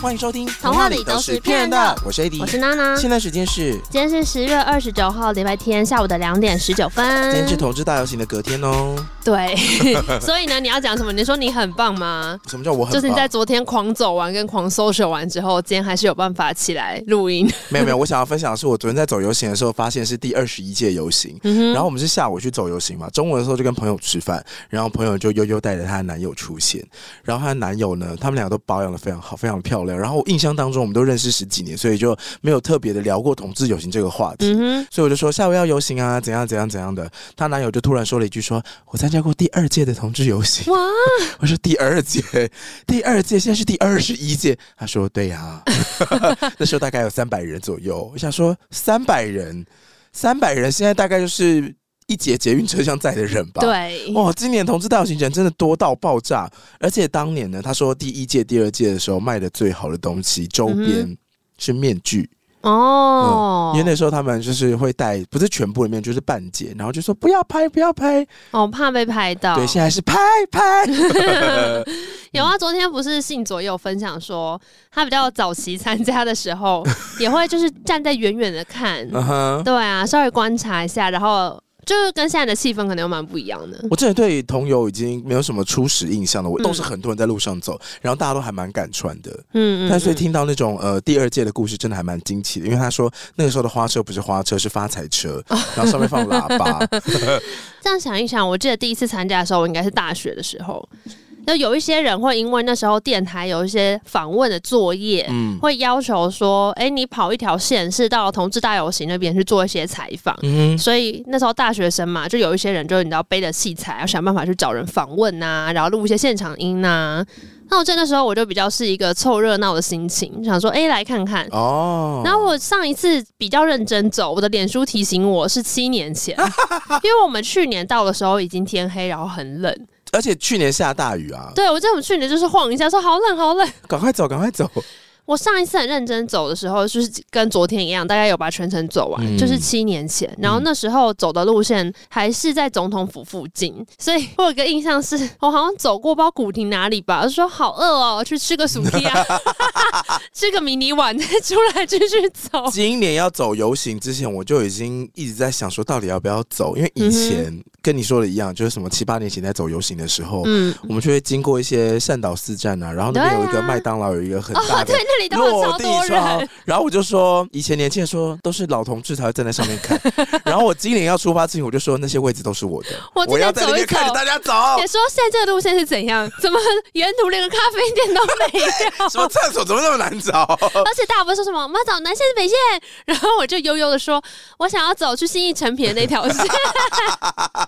欢迎收听，童话里都是骗人的。我是 AD，我是娜娜。现在时间是，今天是十月二十九号，礼拜天下午的两点十九分。今天是投资大游行的隔天哦。对，所以呢，你要讲什么？你说你很棒吗？什么叫我很棒？就是你在昨天狂走完跟狂 social 完之后，今天还是有办法起来录音。没有没有，我想要分享的是，我昨天在走游行的时候，发现是第二十一届游行。嗯、然后我们是下午去走游行嘛，中午的时候就跟朋友吃饭，然后朋友就悠悠带着她的男友出现，然后她的男友呢，他们两个都保养的非常好，非常漂亮。然后我印象当中。我们都认识十几年，所以就没有特别的聊过同志游行这个话题。嗯、所以我就说下午要游行啊，怎样怎样怎样的。她男友就突然说了一句说：“说我参加过第二届的同志游行。”哇！我说第二届，第二届现在是第二十一届。他说：“对呀、啊，那时候大概有三百人左右。”我想说三百人，三百人现在大概就是。一节捷运车厢载的人吧，对，哇，今年同志大游行人真的多到爆炸，而且当年呢，他说第一届、第二届的时候卖的最好的东西周边是面具哦、嗯，因为那时候他们就是会带，不是全部里面，就是半截，然后就说不要拍，不要拍，哦，怕被拍到。对，现在是拍拍。有啊，昨天不是信佐也有分享说，他比较早期参加的时候，也会就是站在远远的看，对啊，稍微观察一下，然后。就是跟现在的气氛可能又蛮不一样的。我真的对同游已经没有什么初始印象了，我都是很多人在路上走，然后大家都还蛮敢穿的。嗯，嗯，但所以听到那种呃第二届的故事，真的还蛮惊奇的，因为他说那个时候的花车不是花车，是发财车，然后上面放喇叭。这样想一想，我记得第一次参加的时候，我应该是大学的时候。就有一些人会因为那时候电台有一些访问的作业，嗯，会要求说，哎、欸，你跑一条线是到同志大游行那边去做一些采访，嗯，所以那时候大学生嘛，就有一些人就你知道背着器材，要想办法去找人访问呐、啊，然后录一些现场音呐、啊。那我这个时候我就比较是一个凑热闹的心情，想说，哎、欸，来看看哦。然后我上一次比较认真走，我的脸书提醒我是七年前，因为我们去年到的时候已经天黑，然后很冷。而且去年下大雨啊！对，我记得我们去年就是晃一下，说好冷好冷，赶快走赶快走。我上一次很认真走的时候，就是跟昨天一样，大概有把全程走完，嗯、就是七年前。然后那时候走的路线还是在总统府附近，所以我有个印象是，我好像走过不知道古亭哪里吧，就说好饿哦，去吃个薯条，吃个迷你碗，再出来继续走。今年要走游行之前，我就已经一直在想说，到底要不要走？因为以前跟你说的一样，就是什么七八年前在走游行的时候，嗯，我们就会经过一些善导寺站啊，然后那边有一个麦当劳，有一个很大的。落地窗，然后我就说，以前年轻人说都是老同志才会站在上面看，然后我今年要出发之前，我就说那些位置都是我的，我，我要在那边看着大家走。也说现在这个路线是怎样？怎么沿途连个咖啡店都没有？什么厕所怎么那么难找？而且大家不是说什么我们要找南线北线，然后我就悠悠的说，我想要走去新义成品的那条线。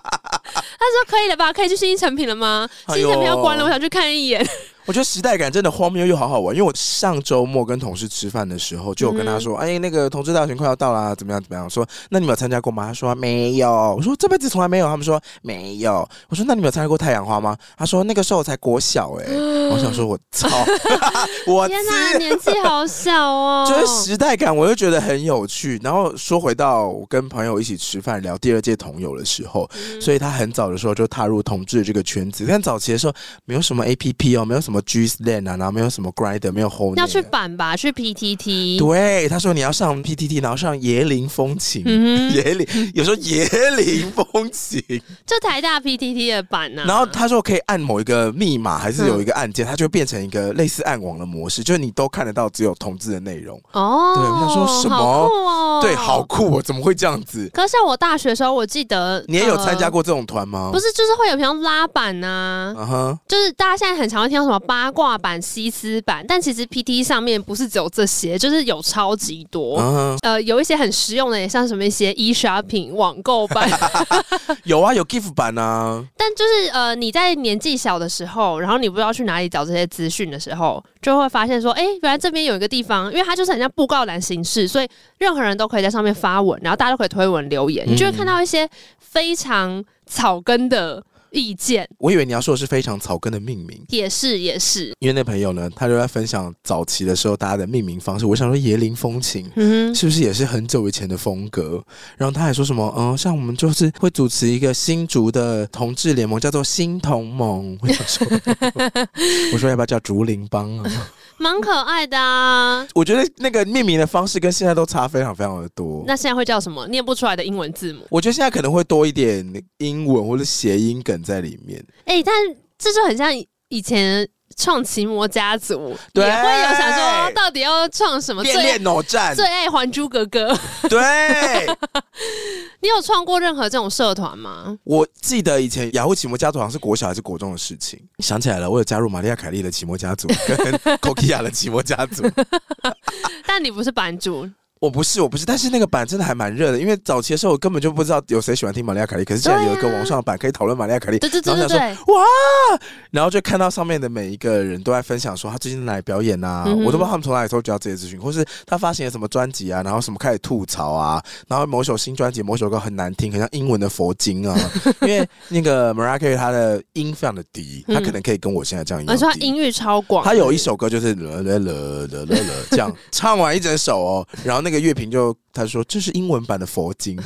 他说可以了吧？可以去新一成品了吗？信义诚品要关了，我想去看一眼。我觉得时代感真的荒谬又好好玩，因为我上周末跟同事吃饭的时候，就有跟他说：“嗯、哎，那个同志大选快要到啦，怎么样怎么样？”说：“那你们有参加过吗？”他说：“没有。”我说：“这辈子从来没有。”他们说：“没有。”我说：“那你们有参加过太阳花吗？”他说：“那个时候我才国小哎、欸。嗯”我想说：“我操，我天哪，年纪好小哦！” 就是时代感，我就觉得很有趣。然后说回到我跟朋友一起吃饭聊第二届同友的时候，嗯、所以他很早的时候就踏入同志这个圈子。但早期的时候没有什么 APP 哦，没有什么 GSLand 啊。然后没有什么 Grindr，没有 Hornet，要去板吧，去 PTT。对，他说你要上 PTT，然后上椰林风情，嗯、椰林有时候椰林风情，就台大 PTT 的版呢、啊。然后他说可以按某一个密码，还是有一个按键，它、嗯、就变成一个类似暗网的模式，就是你都看得到只有同志的内容。哦，对，我想说什么？哦、对，好酷哦！怎么会这样子？可是像我大学的时候，我记得你也有参加过这种团吗、呃？不是，就是会有比如拉板呐、啊，uh huh、就是大家现在很常会听到什么八卦版。西斯版，但其实 PT 上面不是只有这些，就是有超级多。Uh huh. 呃，有一些很实用的，也像什么一些 e shopping 网购版，有啊，有 gift 版啊。但就是呃，你在年纪小的时候，然后你不知道去哪里找这些资讯的时候，就会发现说，哎、欸，原来这边有一个地方，因为它就是很像布告栏形式，所以任何人都可以在上面发文，然后大家都可以推文留言，嗯、你就会看到一些非常草根的。意见，我以为你要说的是非常草根的命名，也是也是，因为那朋友呢，他就在分享早期的时候大家的命名方式。我想说椰林风情，嗯，是不是也是很久以前的风格？然后他还说什么，嗯，像我们就是会主持一个新竹的同志联盟，叫做新同盟。我想说，我说要不要叫竹林帮啊？蛮可爱的啊。我觉得那个命名的方式跟现在都差非常非常的多。那现在会叫什么？念不出来的英文字母？我觉得现在可能会多一点英文或者谐音梗在里面。哎、欸，但这就很像以前。创奇魔家族也会有想说，到底要创什么？变脸脑战，最爱还珠格格。对，你有创过任何这种社团吗？我记得以前雅虎奇摩家族好像是国小还是国中的事情。想起来了，我有加入玛利亚凯莉的奇摩家族，跟 Kokia 的奇摩家族。但你不是版主。我不是，我不是，但是那个版真的还蛮热的，因为早期的时候我根本就不知道有谁喜欢听玛利亚凯莉，可是现在有一个网上的版可以讨论玛利亚凯莉，对对对哇，然后就看到上面的每一个人都在分享说他最近在哪里表演啊，嗯、我都不知道他们从哪里收集到这些资讯，或是他发行了什么专辑啊，然后什么开始吐槽啊，然后某首新专辑某首歌很难听，很像英文的佛经啊，因为那个 Mariah Carey 他的音非常的低，他可能可以跟我现在这样一样，而且他音域超广，他有一首歌就是 了了了了了了这样唱完一整首哦，然后那个乐评就。他说：“这是英文版的佛经，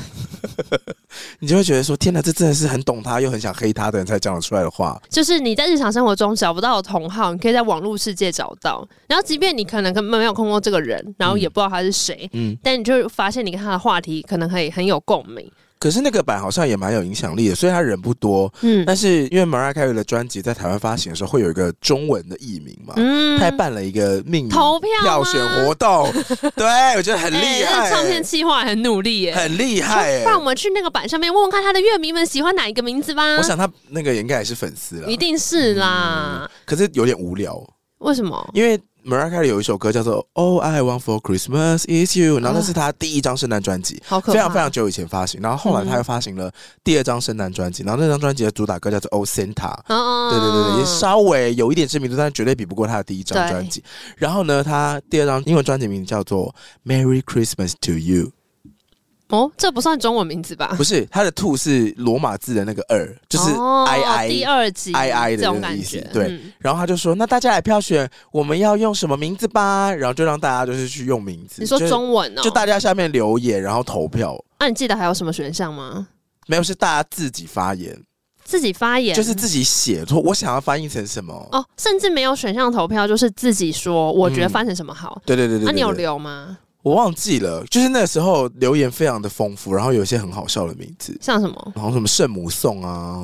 你就会觉得说，天哪，这真的是很懂他又很想黑他的人才讲得出来的话。就是你在日常生活中找不到的同好，你可以在网络世界找到。然后，即便你可能根本没有碰过这个人，然后也不知道他是谁，嗯，但你就发现你跟他的话题可能可以很有共鸣。”可是那个版好像也蛮有影响力的，虽然他人不多，嗯，但是因为 Mariah Carey 的专辑在台湾发行的时候会有一个中文的译名嘛，嗯，他还办了一个命名投票票选活动，对，我觉得很 厉害、唱片企划很努力耶、欸，很厉害、欸，让我们去那个版上面问问看他的乐迷们喜欢哪一个名字吧。我想他那个应该也是粉丝了，一定是啦、嗯，可是有点无聊，为什么？因为。Mariah Carey 有一首歌叫做《All I Want for Christmas Is You》，然后那是他第一张圣诞专辑，非常非常久以前发行。然后后来他又发行了第二张圣诞专辑，然后那张专辑的主打歌叫做《Oh Santa》，对对对对，也稍微有一点知名度，但是绝对比不过他的第一张专辑。然后呢，他第二张英文专辑名叫做《Merry Christmas to You》。哦，这不算中文名字吧？不是，他的 “to” 是罗马字的那个二，就是 I I、哦、第二集 I I 的那个意思。对，嗯、然后他就说：“那大家来票选，我们要用什么名字吧？”然后就让大家就是去用名字。你说中文哦？就，就大家下面留言，然后投票。那、啊、你记得还有什么选项吗？没有，是大家自己发言，自己发言就是自己写，说我想要翻译成什么哦，甚至没有选项投票，就是自己说我觉得翻成什么好。嗯、对，对，对，对对对对，那你有留吗？我忘记了，就是那个时候留言非常的丰富，然后有一些很好笑的名字，像什么，然后什么圣母颂啊，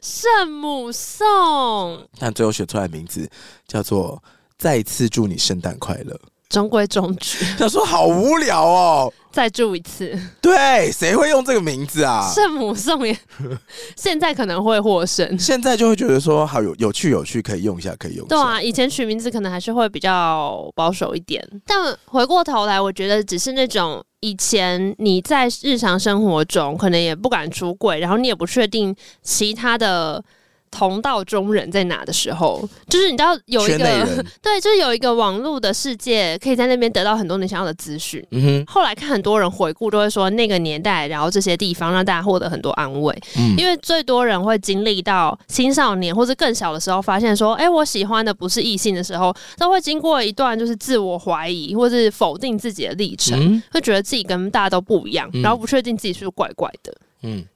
圣母颂，但最后选出来的名字叫做“再次祝你圣诞快乐”。中规中矩，他说好无聊哦。再住一次，对，谁会用这个名字啊？圣母颂也，现在可能会获胜。现在就会觉得说好有有趣有趣，可以用一下，可以用一下。对啊，以前取名字可能还是会比较保守一点。但回过头来，我觉得只是那种以前你在日常生活中可能也不敢出柜，然后你也不确定其他的。同道中人在哪的时候，就是你知道有一个 对，就是有一个网络的世界，可以在那边得到很多你想要的资讯。后来看很多人回顾，都会说那个年代，然后这些地方让大家获得很多安慰。嗯。因为最多人会经历到青少年或者更小的时候，发现说，哎、欸，我喜欢的不是异性的时候，都会经过一段就是自我怀疑或是否定自己的历程，嗯、会觉得自己跟大家都不一样，然后不确定自己是不是怪怪的。嗯，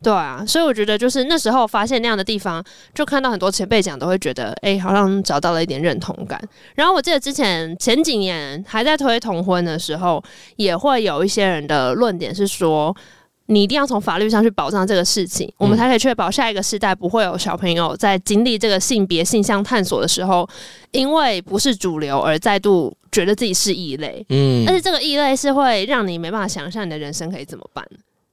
对啊，所以我觉得就是那时候发现那样的地方，就看到很多前辈讲，都会觉得，哎、欸，好像找到了一点认同感。然后我记得之前前几年还在推同婚的时候，也会有一些人的论点是说，你一定要从法律上去保障这个事情，我们才可以确保下一个世代不会有小朋友在经历这个性别性向探索的时候，因为不是主流而再度觉得自己是异类。嗯，但是这个异类是会让你没办法想象你的人生可以怎么办。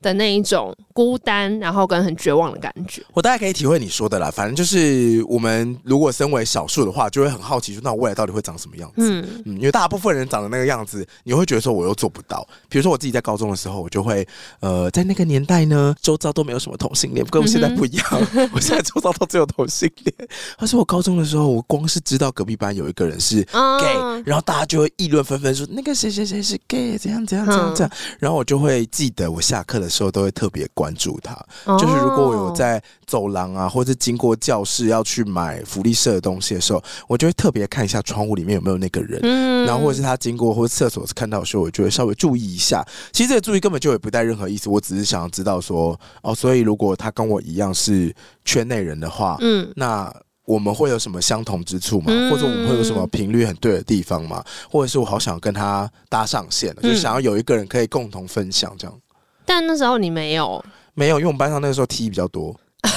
的那一种孤单，然后跟很绝望的感觉，我大概可以体会你说的啦。反正就是我们如果身为少数的话，就会很好奇，说那我未来到底会长什么样子？嗯嗯，因为大部分人长的那个样子，你会觉得说我又做不到。比如说我自己在高中的时候，我就会呃，在那个年代呢，周遭都没有什么同性恋，跟我们现在不一样。嗯、我现在周遭都只有同性恋。但是我高中的时候，我光是知道隔壁班有一个人是 gay，、哦、然后大家就会议论纷纷说那个谁谁谁是 gay，怎样怎样怎样怎样。嗯、然后我就会记得我下课的时候都会特别关注他，哦、就是如果我有在走廊啊，或者经过教室要去买福利社的东西的时候，我就会特别看一下窗户里面有没有那个人，嗯、然后或者是他经过或者厕所看到的时候，我就会稍微注意一下。其实这个注意根本就也不带任何意思，我只是想要知道说，哦，所以如果他跟我一样是圈内人的话，嗯，那我们会有什么相同之处吗？嗯、或者我们会有什么频率很对的地方吗？或者是我好想跟他搭上线，嗯、就想要有一个人可以共同分享这样。但那时候你没有，没有，因为我们班上那个时候 T 比较多，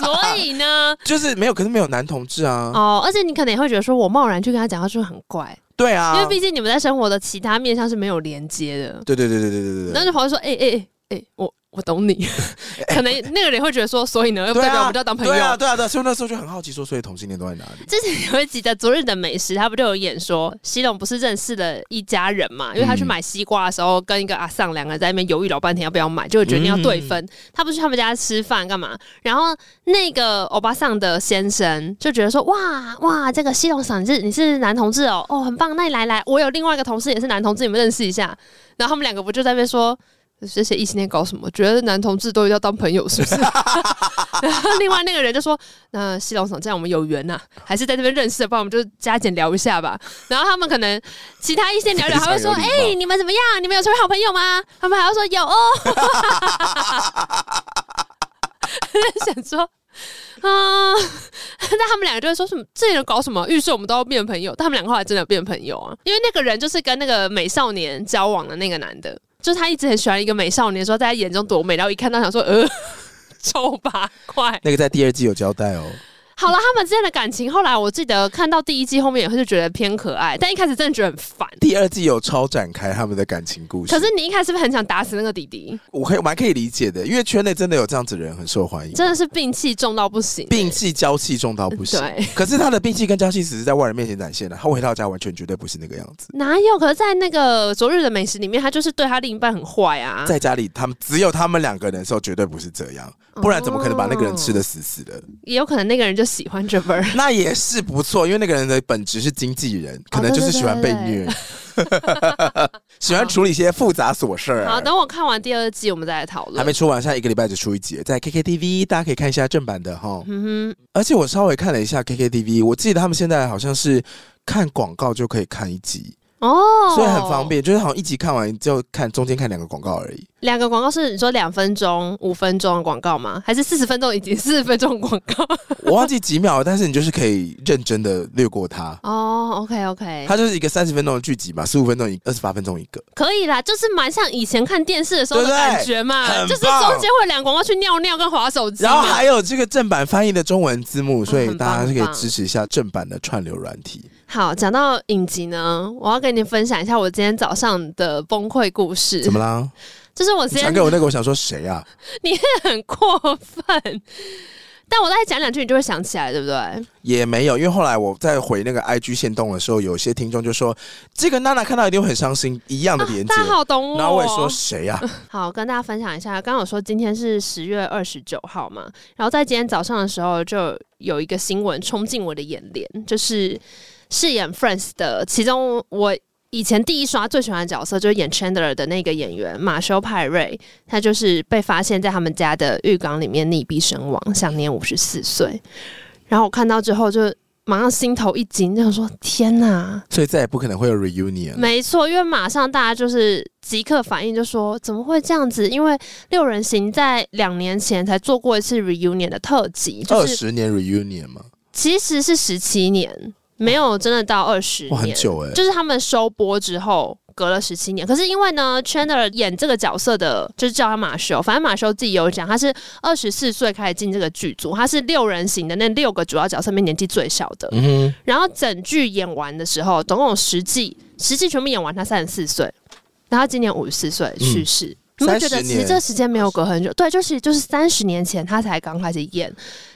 所以呢，就是没有，可是没有男同志啊。哦，而且你可能也会觉得说，我贸然去跟他讲话，就很怪。对啊，因为毕竟你们在生活的其他面上是没有连接的。对对对对对对对。然后就跑来说，哎哎哎，我。我懂你，可能那个人会觉得说，所以呢，又不代表我们就要当朋友。对啊，对啊，对啊，所以那时候就很好奇，说，所以同性恋都在哪里？之前有一集的《昨日的美食》，他不就有演说，西龙不是认识了一家人嘛？因为他去买西瓜的时候，跟一个阿桑两个人在那边犹豫老半天要不要买，就决定要对分。他不是去他们家吃饭干嘛？然后那个欧巴桑的先生就觉得说，哇哇，这个西龙桑你是你是男同志哦，哦，很棒，那你来来，我有另外一个同事也是男同志，你们认识一下。然后他们两个不就在那边说。这些异性恋搞什么？觉得男同志都要当朋友是不是？然后另外那个人就说：“那西龙厂，这样我们有缘呐、啊，还是在这边认识的，不然我们就加减聊一下吧。”然后他们可能其他异性聊聊，还会说：“ 哎、欸，你们怎么样？你们有成为好朋友吗？”他们还要说：“有哦。”想说啊，那他们两个就会说什么？这些人搞什么？预设我们都要变朋友，但他们两个后来真的变朋友啊，因为那个人就是跟那个美少年交往的那个男的。就是他一直很喜欢一个美少年，说在他眼中多美，然后一看到想说，呃，丑八怪。那个在第二季有交代哦。好了，他们之间的感情，后来我记得看到第一季后面也会就觉得偏可爱，但一开始真的觉得很烦。第二季有超展开他们的感情故事。可是你一开始是不是很想打死那个弟弟？我可以，我还可以理解的，因为圈内真的有这样子的人很受欢迎，真的是病气重到不行，病气娇气重到不行。对，可是他的病气跟娇气只是在外人面前展现的，他回到家完全绝对不是那个样子。哪有？可是，在那个昨日的美食里面，他就是对他另一半很坏啊。在家里，他们只有他们两个人的时候，绝对不是这样，不然怎么可能把那个人吃的死死的？也有可能那个人就喜欢这份儿。那也是不错，因为那个人的本质是经纪人，可能就是喜欢被虐，喜欢处理一些复杂琐事儿。好，等我看完第二季，我们再来讨论。还没出完，下一个礼拜就出一集，在 KKTV，大家可以看一下正版的哈。嗯哼，而且我稍微看了一下 KKTV，我记得他们现在好像是看广告就可以看一集。哦，所以很方便，就是好像一集看完就看中间看两个广告而已。两个广告是你说两分钟、五分钟的广告吗？还是四十分钟以及 四十分钟广告？我忘记几秒了，但是你就是可以认真的略过它。哦，OK OK，它就是一个三十分钟的剧集嘛，十五分钟一二十八分钟一个，可以啦，就是蛮像以前看电视的时候的感觉嘛，对对就是中间会两个广告去尿尿跟划手机，然后还有这个正版翻译的中文字幕，所以大家是可以支持一下正版的串流软体。好，讲到影集呢，我要跟你分享一下我今天早上的崩溃故事。怎么啦？就是我先传给我那个，我想说谁啊？你很过分，但我再讲两句，你就会想起来，对不对？也没有，因为后来我在回那个 IG 线动的时候，有些听众就说这个娜娜看到一定会很伤心，一样的连接。大家好懂我。然后我也说谁呀？好，跟大家分享一下，刚刚我说今天是十月二十九号嘛，然后在今天早上的时候，就有一个新闻冲进我的眼帘，就是。饰演 Friends 的，其中我以前第一刷最喜欢的角色就是演 Chandler 的那个演员马修派瑞，他就是被发现在他们家的浴缸里面溺毙身亡，享年五十四岁。然后我看到之后就马上心头一惊，就想说天哪！所以再也不可能会有 reunion。没错，因为马上大家就是即刻反应，就说怎么会这样子？因为六人行在两年前才做过一次 reunion 的特辑，就是、二十年 reunion 吗？其实是十七年。没有真的到二十年，很久欸，就是他们收播之后隔了十七年。可是因为呢，Chandler 演这个角色的，就是叫他马修，反正马修自己有讲，他是二十四岁开始进这个剧组，他是六人行的那六个主要角色里面年纪最小的。嗯。然后整剧演完的时候，总共有十季，十季全部演完，他三十四岁，然后今年五十四岁去世。嗯你会觉得其实这时间没有隔很久，对，就是就是三十年前他才刚开始演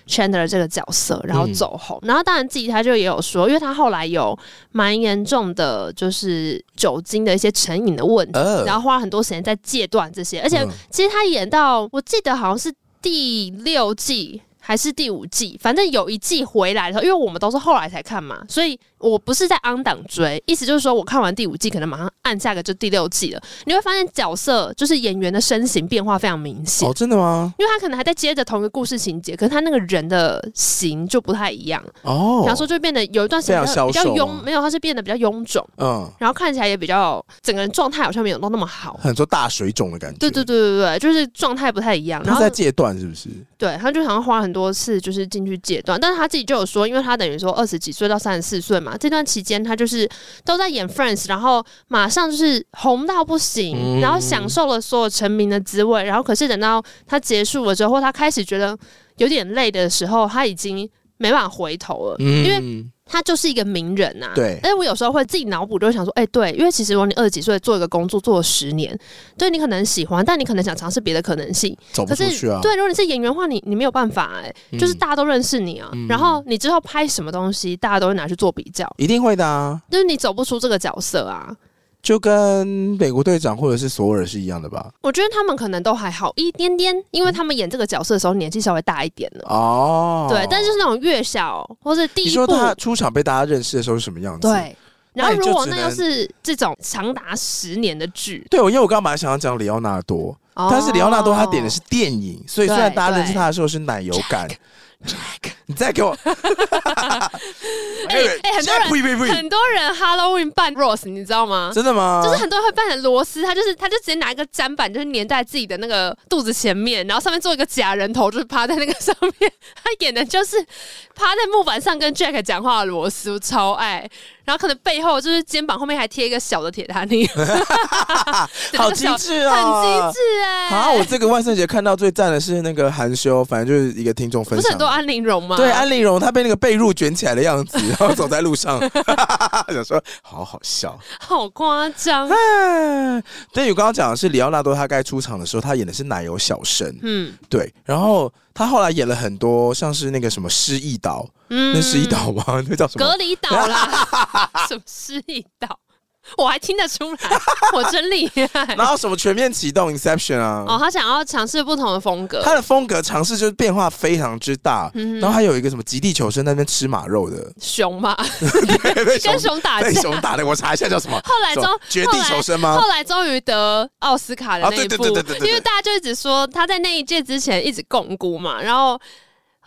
Chandler 这个角色，然后走红，嗯、然后当然自己他就也有说，因为他后来有蛮严重的，就是酒精的一些成瘾的问题，呃、然后花很多时间在戒断这些，而且其实他演到我记得好像是第六季还是第五季，反正有一季回来的时候，因为我们都是后来才看嘛，所以。我不是在 on 档追，意思就是说我看完第五季，可能马上按下个就第六季了。你会发现角色就是演员的身形变化非常明显。哦，真的吗？因为他可能还在接着同一个故事情节，可是他那个人的形就不太一样。哦，然后说就变得有一段时间比较臃，没有，他是变得比较臃肿。嗯，然后看起来也比较整个人状态好像没有到那么好，很多大水肿的感觉。对对对对对，就是状态不太一样。然后他在戒断是不是？对，他就好像花很多次就是进去戒断，但是他自己就有说，因为他等于说二十几岁到三十四岁嘛，这段期间他就是都在演 Friends，然后马上就是红到不行，嗯、然后享受了所有成名的滋味，然后可是等到他结束了之后，他开始觉得有点累的时候，他已经没办法回头了，嗯、因为。他就是一个名人呐、啊，对。但是我有时候会自己脑补，就会想说，哎、欸，对，因为其实如果你二十几岁做一个工作做了十年，对你可能喜欢，但你可能想尝试别的可能性，走不出去啊。可是，对，如果你是演员的话，你你没有办法、欸，哎、嗯，就是大家都认识你啊，嗯、然后你之后拍什么东西，大家都会拿去做比较，一定会的啊。就是你走不出这个角色啊。就跟美国队长或者是索尔是一样的吧？我觉得他们可能都还好一点点，因为他们演这个角色的时候年纪稍微大一点了。哦，对，但是就是那种越小或者第一部，你说他出场被大家认识的时候是什么样子？对。然后如果那又是这种长达十年的剧，对，我因为我刚刚本来想要讲里奥纳多，哦、但是里奥纳多他点的是电影，所以虽然大家认识他的时候是奶油感。Jack，你再给我！哎哎，很多人很多人 Halloween 扮 Rose，你知道吗？真的吗？就是很多人会扮成螺丝，他就是他就直接拿一个砧板，就是粘在自己的那个肚子前面，然后上面做一个假人头，就是趴在那个上面。他演的就是趴在木板上跟 Jack 讲话的螺丝，我超爱。然后可能背后就是肩膀后面还贴一个小的铁达尼，好精致啊，很精致哎！好，我这个万圣节看到最赞的是那个含羞，反正就是一个听众分享，不是很多安陵容吗？对，安陵容她被那个被褥卷起来的样子，然后走在路上，想说好好笑，好夸张。对，我刚刚讲的是里奥纳多，他该出场的时候，他演的是奶油小生，嗯，对，然后。他后来演了很多，像是那个什么失忆岛，嗯，那失忆岛吗？那叫什么？隔离岛啦，什么失忆岛？我还听得出来，我真厉害。然后什么全面启动 Inception 啊？哦，他想要尝试不同的风格，他的风格尝试就是变化非常之大。嗯、然后还有一个什么极地求生那边吃马肉的熊嘛，跟熊打架，熊打的，我查一下叫什么？后来终绝地求生吗？后来终于得奥斯卡的那一部，因为大家就一直说他在那一届之前一直摃龟嘛，然后。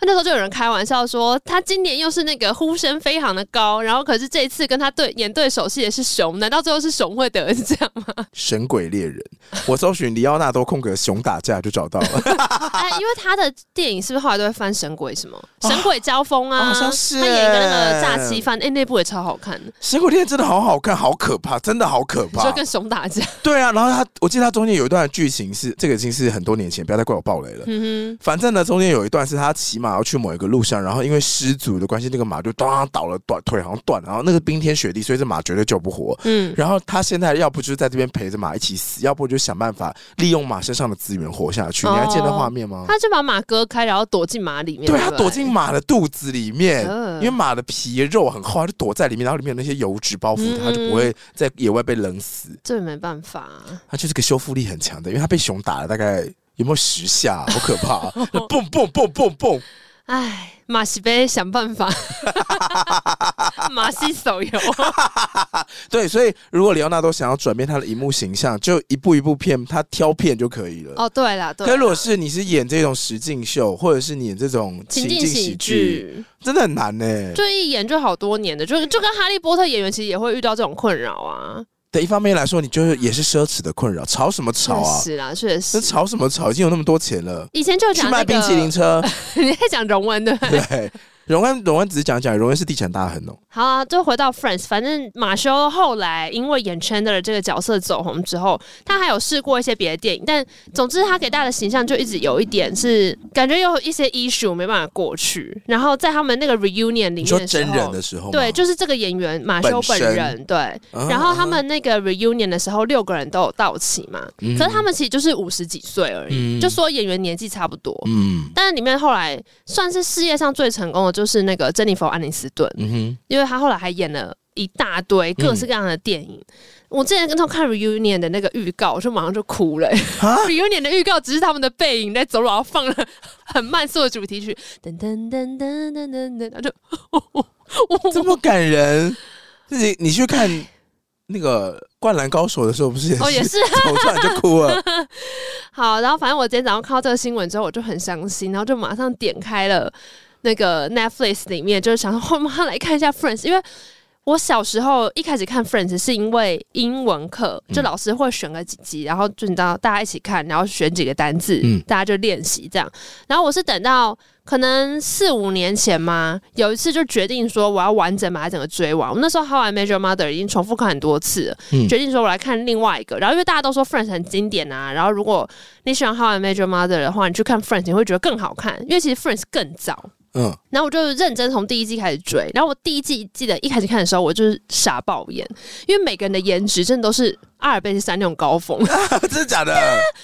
那时候就有人开玩笑说，他今年又是那个呼声非常的高，然后可是这一次跟他对演对手戏也是熊，难道最后是熊会得是这样吗？神鬼猎人，我搜寻里奥纳多空格熊打架就找到了。哎，因为他的电影是不是后来都会翻神鬼什么？神鬼交锋啊，好像是他演一个那个诈欺犯，哎，那部也超好看。神鬼猎人真的好好看，好可怕，真的好可怕，就跟熊打架。对啊，然后他，我记得他中间有一段剧情是，这个已经是很多年前，不要再怪我爆雷了。嗯哼，反正呢，中间有一段是他骑马要去某一个路上。然后因为失足的关系，那个马就当倒了，断腿好像断，然后那个冰天雪地，所以这马绝对救不活。嗯，然后他现在要不就是在这边陪着马一起死，要不就想办法利用马身上的资源活下去。哦、你还记得画面吗？他就把马割开，然后躲进马里面。对，他躲进马的肚子里面，呃、因为马的皮肉很厚，他就躲在里面，然后里面有那些油脂包覆他，他就不会在野外被冷死。这没办法，他就是个修复力很强的，因为他被熊打了大概有没有十下，好可怕、啊！蹦蹦蹦蹦蹦，哎。马西贝想办法，马西手游。对，所以如果李奥纳多想要转变他的荧幕形象，就一步一步片，他挑片就可以了。哦，对了，对。可如果是你是演这种实境秀，或者是你演这种情境喜剧，真的很难呢。就一演就好多年的，就就跟哈利波特演员其实也会遇到这种困扰啊。对，一方面来说，你就是也是奢侈的困扰，吵什么吵啊？是啊，确实。那吵什么吵？已经有那么多钱了。以前就讲、那个、去卖冰淇淋车，你在讲荣文对不对？对。荣恩，荣恩只是讲讲，荣恩是地产大亨哦。好啊，就回到 Friends，反正马修后来因为演 Chandler 这个角色走红之后，他还有试过一些别的电影，但总之他给大家的形象就一直有一点是感觉有一些 issue 没办法过去。然后在他们那个 reunion 里面真人的时候，对，就是这个演员马修本人，身对。然后他们那个 reunion 的时候，六个人都有到齐嘛，嗯、可是他们其实就是五十几岁而已，嗯、就说演员年纪差不多。嗯，但是里面后来算是事业上最成功的。就是那个珍妮佛·安妮斯顿，嗯、哼因为他后来还演了一大堆各式各样的电影。嗯、我之前跟他看 reunion 的那个预告，我就马上就哭了。蛤 reunion 的预告只是他们的背影在走路，然后放了很慢速的主题曲，噔噔噔噔噔噔噔，他就 这么感人。自己你去看那个《灌篮高手》的时候，不是也是？哦，也是，走出来就哭了。好，然后反正我今天早上看到这个新闻之后，我就很伤心，然后就马上点开了。那个 Netflix 里面就是想说，我们来看一下 Friends，因为我小时候一开始看 Friends 是因为英文课，就老师会选个几集，然后就你知道大家一起看，然后选几个单字，嗯、大家就练习这样。然后我是等到可能四五年前嘛，有一次就决定说我要完整把它整个追完。我那时候 How I Met Your Mother 已经重复看很多次了，嗯、决定说我来看另外一个。然后因为大家都说 Friends 很经典啊，然后如果你喜欢 How I Met Your Mother 的话，你去看 Friends 你会觉得更好看，因为其实 Friends 更早。嗯，然后我就认真从第一季开始追，然后我第一季记得一开始看的时候，我就是傻爆眼，因为每个人的颜值真的都是阿尔卑斯山那种高峰，真的假的？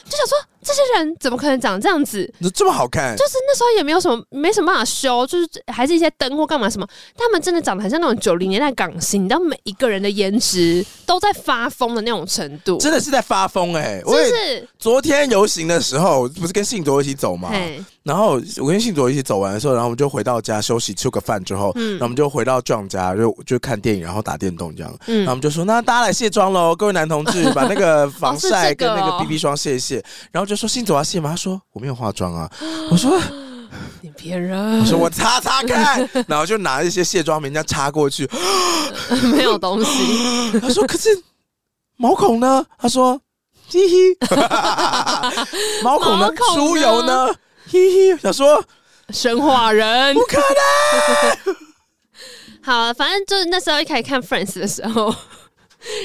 就想说这些人怎么可能长这样子？这么好看？就是那时候也没有什么，没什么办法修，就是还是一些灯或干嘛什么，他们真的长得很像那种九零年代港星，你知道每一个人的颜值都在发疯的那种程度，真的是在发疯哎！就是昨天游行的时候，不是跟信卓一起走吗？然后我跟信卓一起走完的时候，然后我们就回到家休息，吃个饭之后，嗯，然后我们就回到 John 家，就就看电影，然后打电动这样。嗯，然后我们就说，那大家来卸妆喽，各位男同志，把那个防 晒跟那个 BB 霜卸一卸。然后就说信卓要卸吗？他说我没有化妆啊。我说你骗人。我说我擦擦看，然后就拿一些卸妆棉这样擦过去，没有东西。他说可是毛孔呢？他说嘿嘿，毛孔呢？出油呢？嘿嘿，想说神化人不可能。好，反正就是那时候一开始看 Friends 的时候，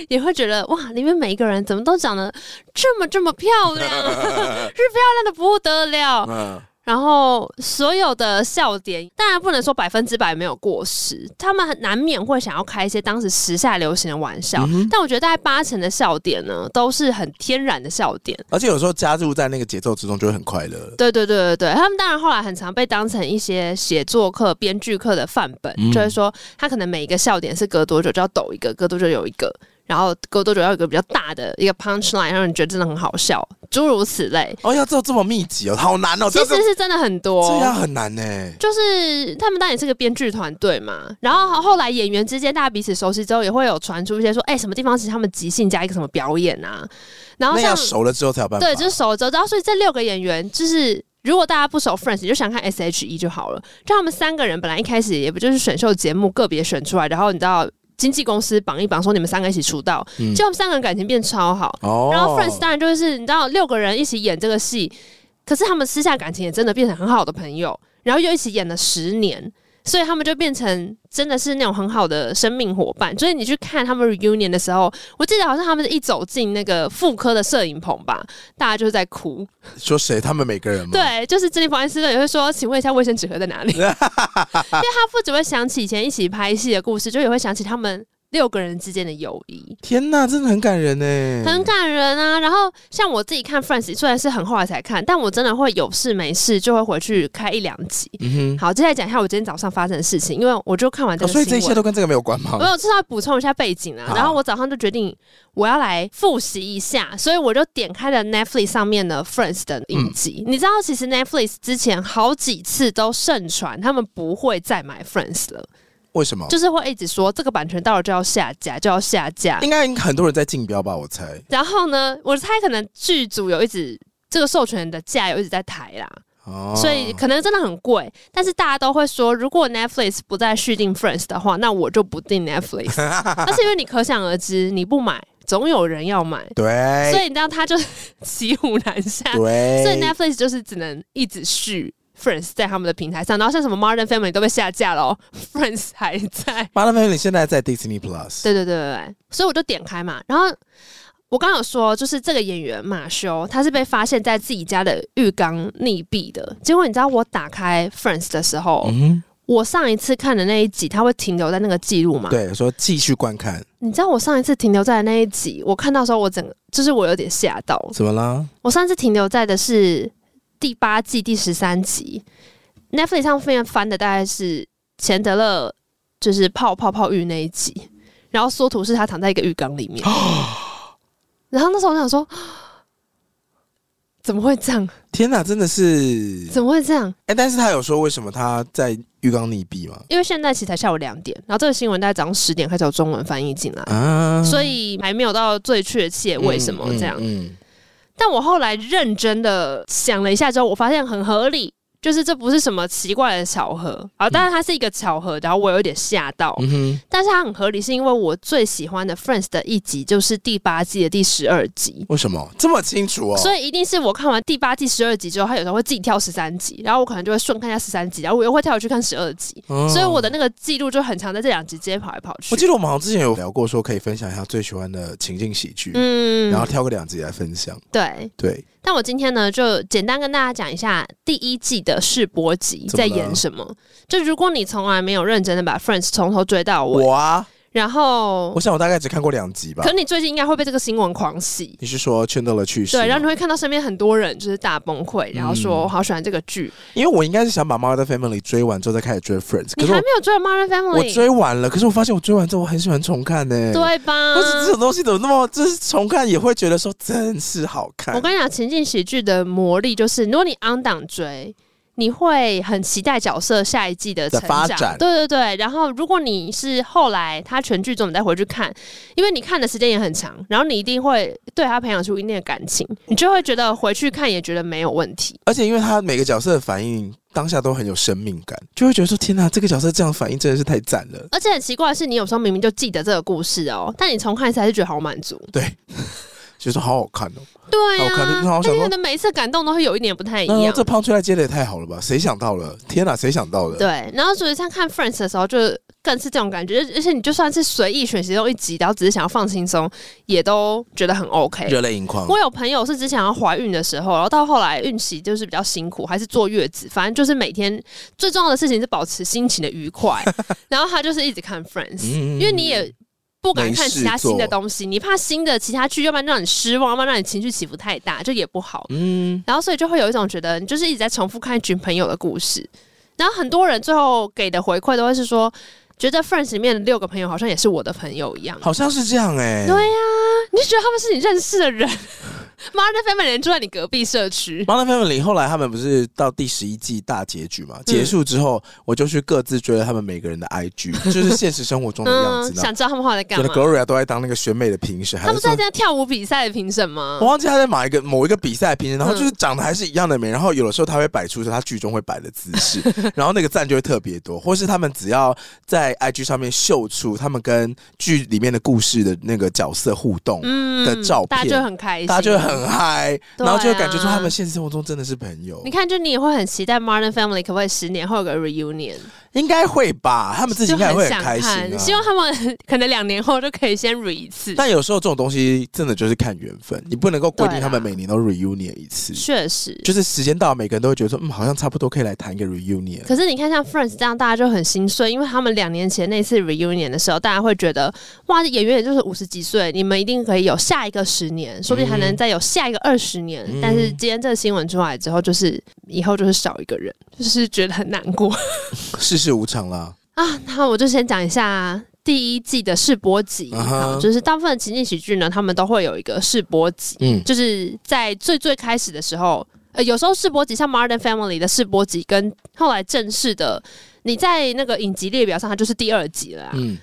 也会觉得哇，里面每一个人怎么都长得这么这么漂亮，是漂亮的不得了。嗯然后所有的笑点，当然不能说百分之百没有过时，他们很难免会想要开一些当时时下流行的玩笑，嗯、但我觉得大概八成的笑点呢，都是很天然的笑点，而且有时候加入在那个节奏之中，就会很快乐。对对对对对，他们当然后来很常被当成一些写作课、编剧课的范本，嗯、就是说他可能每一个笑点是隔多久就要抖一个，隔多久有一个。然后隔多久要有一个比较大的一个 punch line，让人觉得真的很好笑，诸如此类。哦，要做这么密集哦，好难哦。其实是真的很多，这样很难呢。就是他们当然也是个编剧团队嘛，然后后来演员之间大家彼此熟悉之后，也会有传出一些说，哎，什么地方是他们即兴加一个什么表演啊？然后像熟了之后才有办法。对，就是熟了之后，然后所以这六个演员，就是如果大家不熟 Friends，你就想看 S H E 就好了。就他们三个人本来一开始也不就是选秀节目个别选出来，然后你知道。经纪公司绑一绑，说你们三个一起出道，嗯、就他们三个人感情变超好。哦、然后 Friends 当然就是你知道六个人一起演这个戏，可是他们私下感情也真的变成很好的朋友，然后又一起演了十年。所以他们就变成真的是那种很好的生命伙伴。所以你去看他们 reunion 的时候，我记得好像他们一走进那个妇科的摄影棚吧，大家就是在哭。说谁？他们每个人吗？对，就是珍妮弗·安斯顿也会说：“请问一下，卫生纸盒在哪里？” 因为他不只会想起以前一起拍戏的故事，就也会想起他们。六个人之间的友谊，天呐，真的很感人呢，很感人啊！然后像我自己看《Friends》，虽然是很后来才看，但我真的会有事没事就会回去开一两集。嗯哼，好，接下来讲一下我今天早上发生的事情，因为我就看完这个、哦，所以这一切都跟这个没有关吗？没有，至少要补充一下背景啊。然后我早上就决定我要来复习一下，所以我就点开了 Netflix 上面的《Friends》的影集。嗯、你知道，其实 Netflix 之前好几次都盛传他们不会再买《Friends》了。为什么？就是会一直说这个版权到了就要下架，就要下架。应该很多人在竞标吧，我猜。然后呢，我猜可能剧组有一直这个授权的价有一直在抬啦，哦，所以可能真的很贵。但是大家都会说，如果 Netflix 不再续订 Friends 的话，那我就不订 Netflix。但是因为你可想而知，你不买，总有人要买，对，所以你知道他就 骑虎难下，对，所以 Netflix 就是只能一直续。Friends 在他们的平台上，然后像什么 Modern Family 都被下架了，Friends 还在。Modern Family 现在在 Disney Plus。对对对对对，所以我就点开嘛。然后我刚刚有说，就是这个演员马修，他是被发现在自己家的浴缸溺毙的。结果你知道，我打开 Friends 的时候，嗯、哼我上一次看的那一集，他会停留在那个记录吗？对，说继续观看。你知道我上一次停留在的那一集，我看到的时候，我整个就是我有点吓到。怎么了？我上次停留在的是。第八季第十三集，Netflix 上面翻的大概是钱德勒就是泡泡泡浴那一集，然后缩图是他躺在一个浴缸里面，然后那时候我想说，怎么会这样？天哪，真的是怎么会这样？哎、欸，但是他有说为什么他在浴缸溺毙吗？因为现在其实才下午两点，然后这个新闻大概早上十点开始有中文翻译进来，啊、所以还没有到最确切为什么这样。嗯嗯嗯但我后来认真的想了一下之后，我发现很合理，就是这不是什么奇怪的巧合啊，当然它是一个巧合，然后我有点吓到，嗯，但是它很合理，是因为我最喜欢的 Friends 的一集就是第八季的第十二集。为什么这么清楚哦？所以一定是我看完第八季十二集之后，他有时候会自己跳十三集，然后我可能就会顺看一下十三集，然后我又会跳回去看十二集，嗯，所以我的那个记录就很长，在这两集直接跑来跑去。我记得我们好像之前有聊过，说可以分享一下最喜欢的情境喜剧，嗯，然后挑个两集来分享。对对。但我今天呢，就简单跟大家讲一下第一季的试播集在演什么。就如果你从来没有认真的把 Friends 从头追到尾，我啊。然后，我想我大概只看过两集吧。可是你最近应该会被这个新闻狂喜。你是说劝到了去世？对，然后你会看到身边很多人就是大崩溃，然后说我好喜欢这个剧。因为我应该是想把《Modern Family》追完之后再开始追《Friends》。你还没有追《Modern Family》？我追完了，可是我发现我追完之后我很喜欢重看呢、欸。对吧？不是这种东西怎么那么就是重看也会觉得说真是好看。我跟你讲，情景喜剧的魔力就是，如果你 on 档追。你会很期待角色下一季的成长，发展，对对对。然后，如果你是后来他全剧终，你再回去看，因为你看的时间也很长，然后你一定会对他培养出一定的感情，你就会觉得回去看也觉得没有问题。而且，因为他每个角色的反应当下都很有生命感，就会觉得说：天哪，这个角色这样反应真的是太赞了。而且很奇怪的是，你有时候明明就记得这个故事哦，但你重看一次还是觉得好满足。对。其实好好看哦，对啊，好看，好想说的每一次感动都会有一点不太一样。这胖出来接的也太好了吧？谁想到了？天哪，谁想到的？对，然后所以像看 Friends 的时候，就更是这种感觉。而且你就算是随意选其中一集，然后只是想要放轻松，也都觉得很 OK。热泪盈眶。我有朋友是只想要怀孕的时候，然后到后来孕期就是比较辛苦，还是坐月子，反正就是每天最重要的事情是保持心情的愉快。然后他就是一直看 Friends，嗯，因为你也。不敢看其他新的东西，你怕新的其他剧，要不然让你失望，要不然让你情绪起伏太大，这也不好。嗯，然后所以就会有一种觉得，你就是一直在重复看一群朋友的故事。然后很多人最后给的回馈都会是说，觉得 Friends 里面的六个朋友好像也是我的朋友一样，好像是这样哎、欸。对呀、啊，你就觉得他们是你认识的人。Modern Family 人住在你隔壁社区。Modern Family 后来他们不是到第十一季大结局嘛？结束之后，我就去各自追了他们每个人的 IG，就是现实生活中的样子。嗯、想知道他们后来在干嘛？Gloria 都在当那个选美的评审，他们在在跳舞比赛的评审吗？我忘记他在某一个某一个比赛评审，然后就是长得还是一样的美，然后有的时候他会摆出他剧中会摆的姿势，然后那个赞就会特别多，或是他们只要在 IG 上面秀出他们跟剧里面的故事的那个角色互动的照片，嗯、大家就很开心，大家就很嗨。然后就会感觉说他们现实生活中真的是朋友。你看，就你也会很期待 Modern Family 可不可以十年后有个 reunion？应该会吧，他们自己应该会很开心啊。希望他们 可能两年后就可以先 re 一次。但有时候这种东西真的就是看缘分，你不能够规定他们每年都 reunion 一次。确实，就是时间到，每个人都会觉得说，嗯，好像差不多可以来谈一个 reunion。可是你看像 Friends 这样，大家就很心碎，因为他们两年前那次 reunion 的时候，大家会觉得，哇，演员也就是五十几岁，你们一定可以有下一个十年，说不定还能再有下一个二十年。嗯、但是今天这个新闻出来之后，就是以后就是少一个人，就是觉得很难过。世事无常啦。啊，那我就先讲一下第一季的试播集，uh -huh. 就是大部分的情景喜剧呢，他们都会有一个试播集，嗯，就是在最最开始的时候，呃，有时候试播集像《Modern Family》的试播集，跟后来正式的，你在那个影集列表上，它就是第二集了，嗯，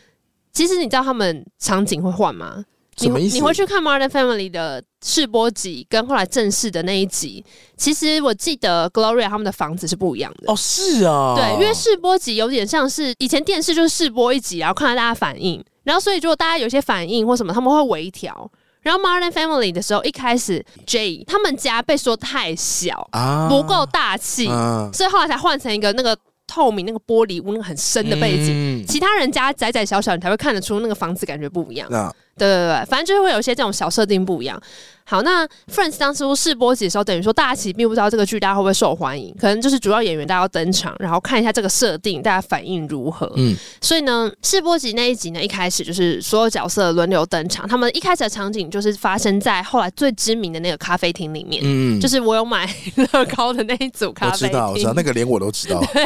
其实你知道他们场景会换吗？什么意思？你，你回去看《Modern Family》的试播集，跟后来正式的那一集，其实我记得 Gloria 他们的房子是不一样的。哦，是啊，对，因为试播集有点像是以前电视就是试播一集，然后看到大家反应，然后所以如果大家有些反应或什么，他们会微调。然后《Modern Family》的时候，一开始 Jay 他们家被说太小啊，不够大气，啊，所以后来才换成一个那个。透明那个玻璃屋，那个很深的背景，嗯，其他人家窄窄小小，你才会看得出那个房子感觉不一样。啊，对对对，反正就是会有一些这种小设定不一样。好，那 Friends 当初试播集的时候，等于说大家其实并不知道这个剧大家会不会受欢迎，可能就是主要演员大家要登场，然后看一下这个设定大家反应如何。嗯，所以呢，试播集那一集呢，一开始就是所有角色轮流登场，他们一开始的场景就是发生在后来最知名的那个咖啡厅里面。嗯，就是我有买乐高的那一组咖啡厅，我知道，我知道，那个连我都知道。对，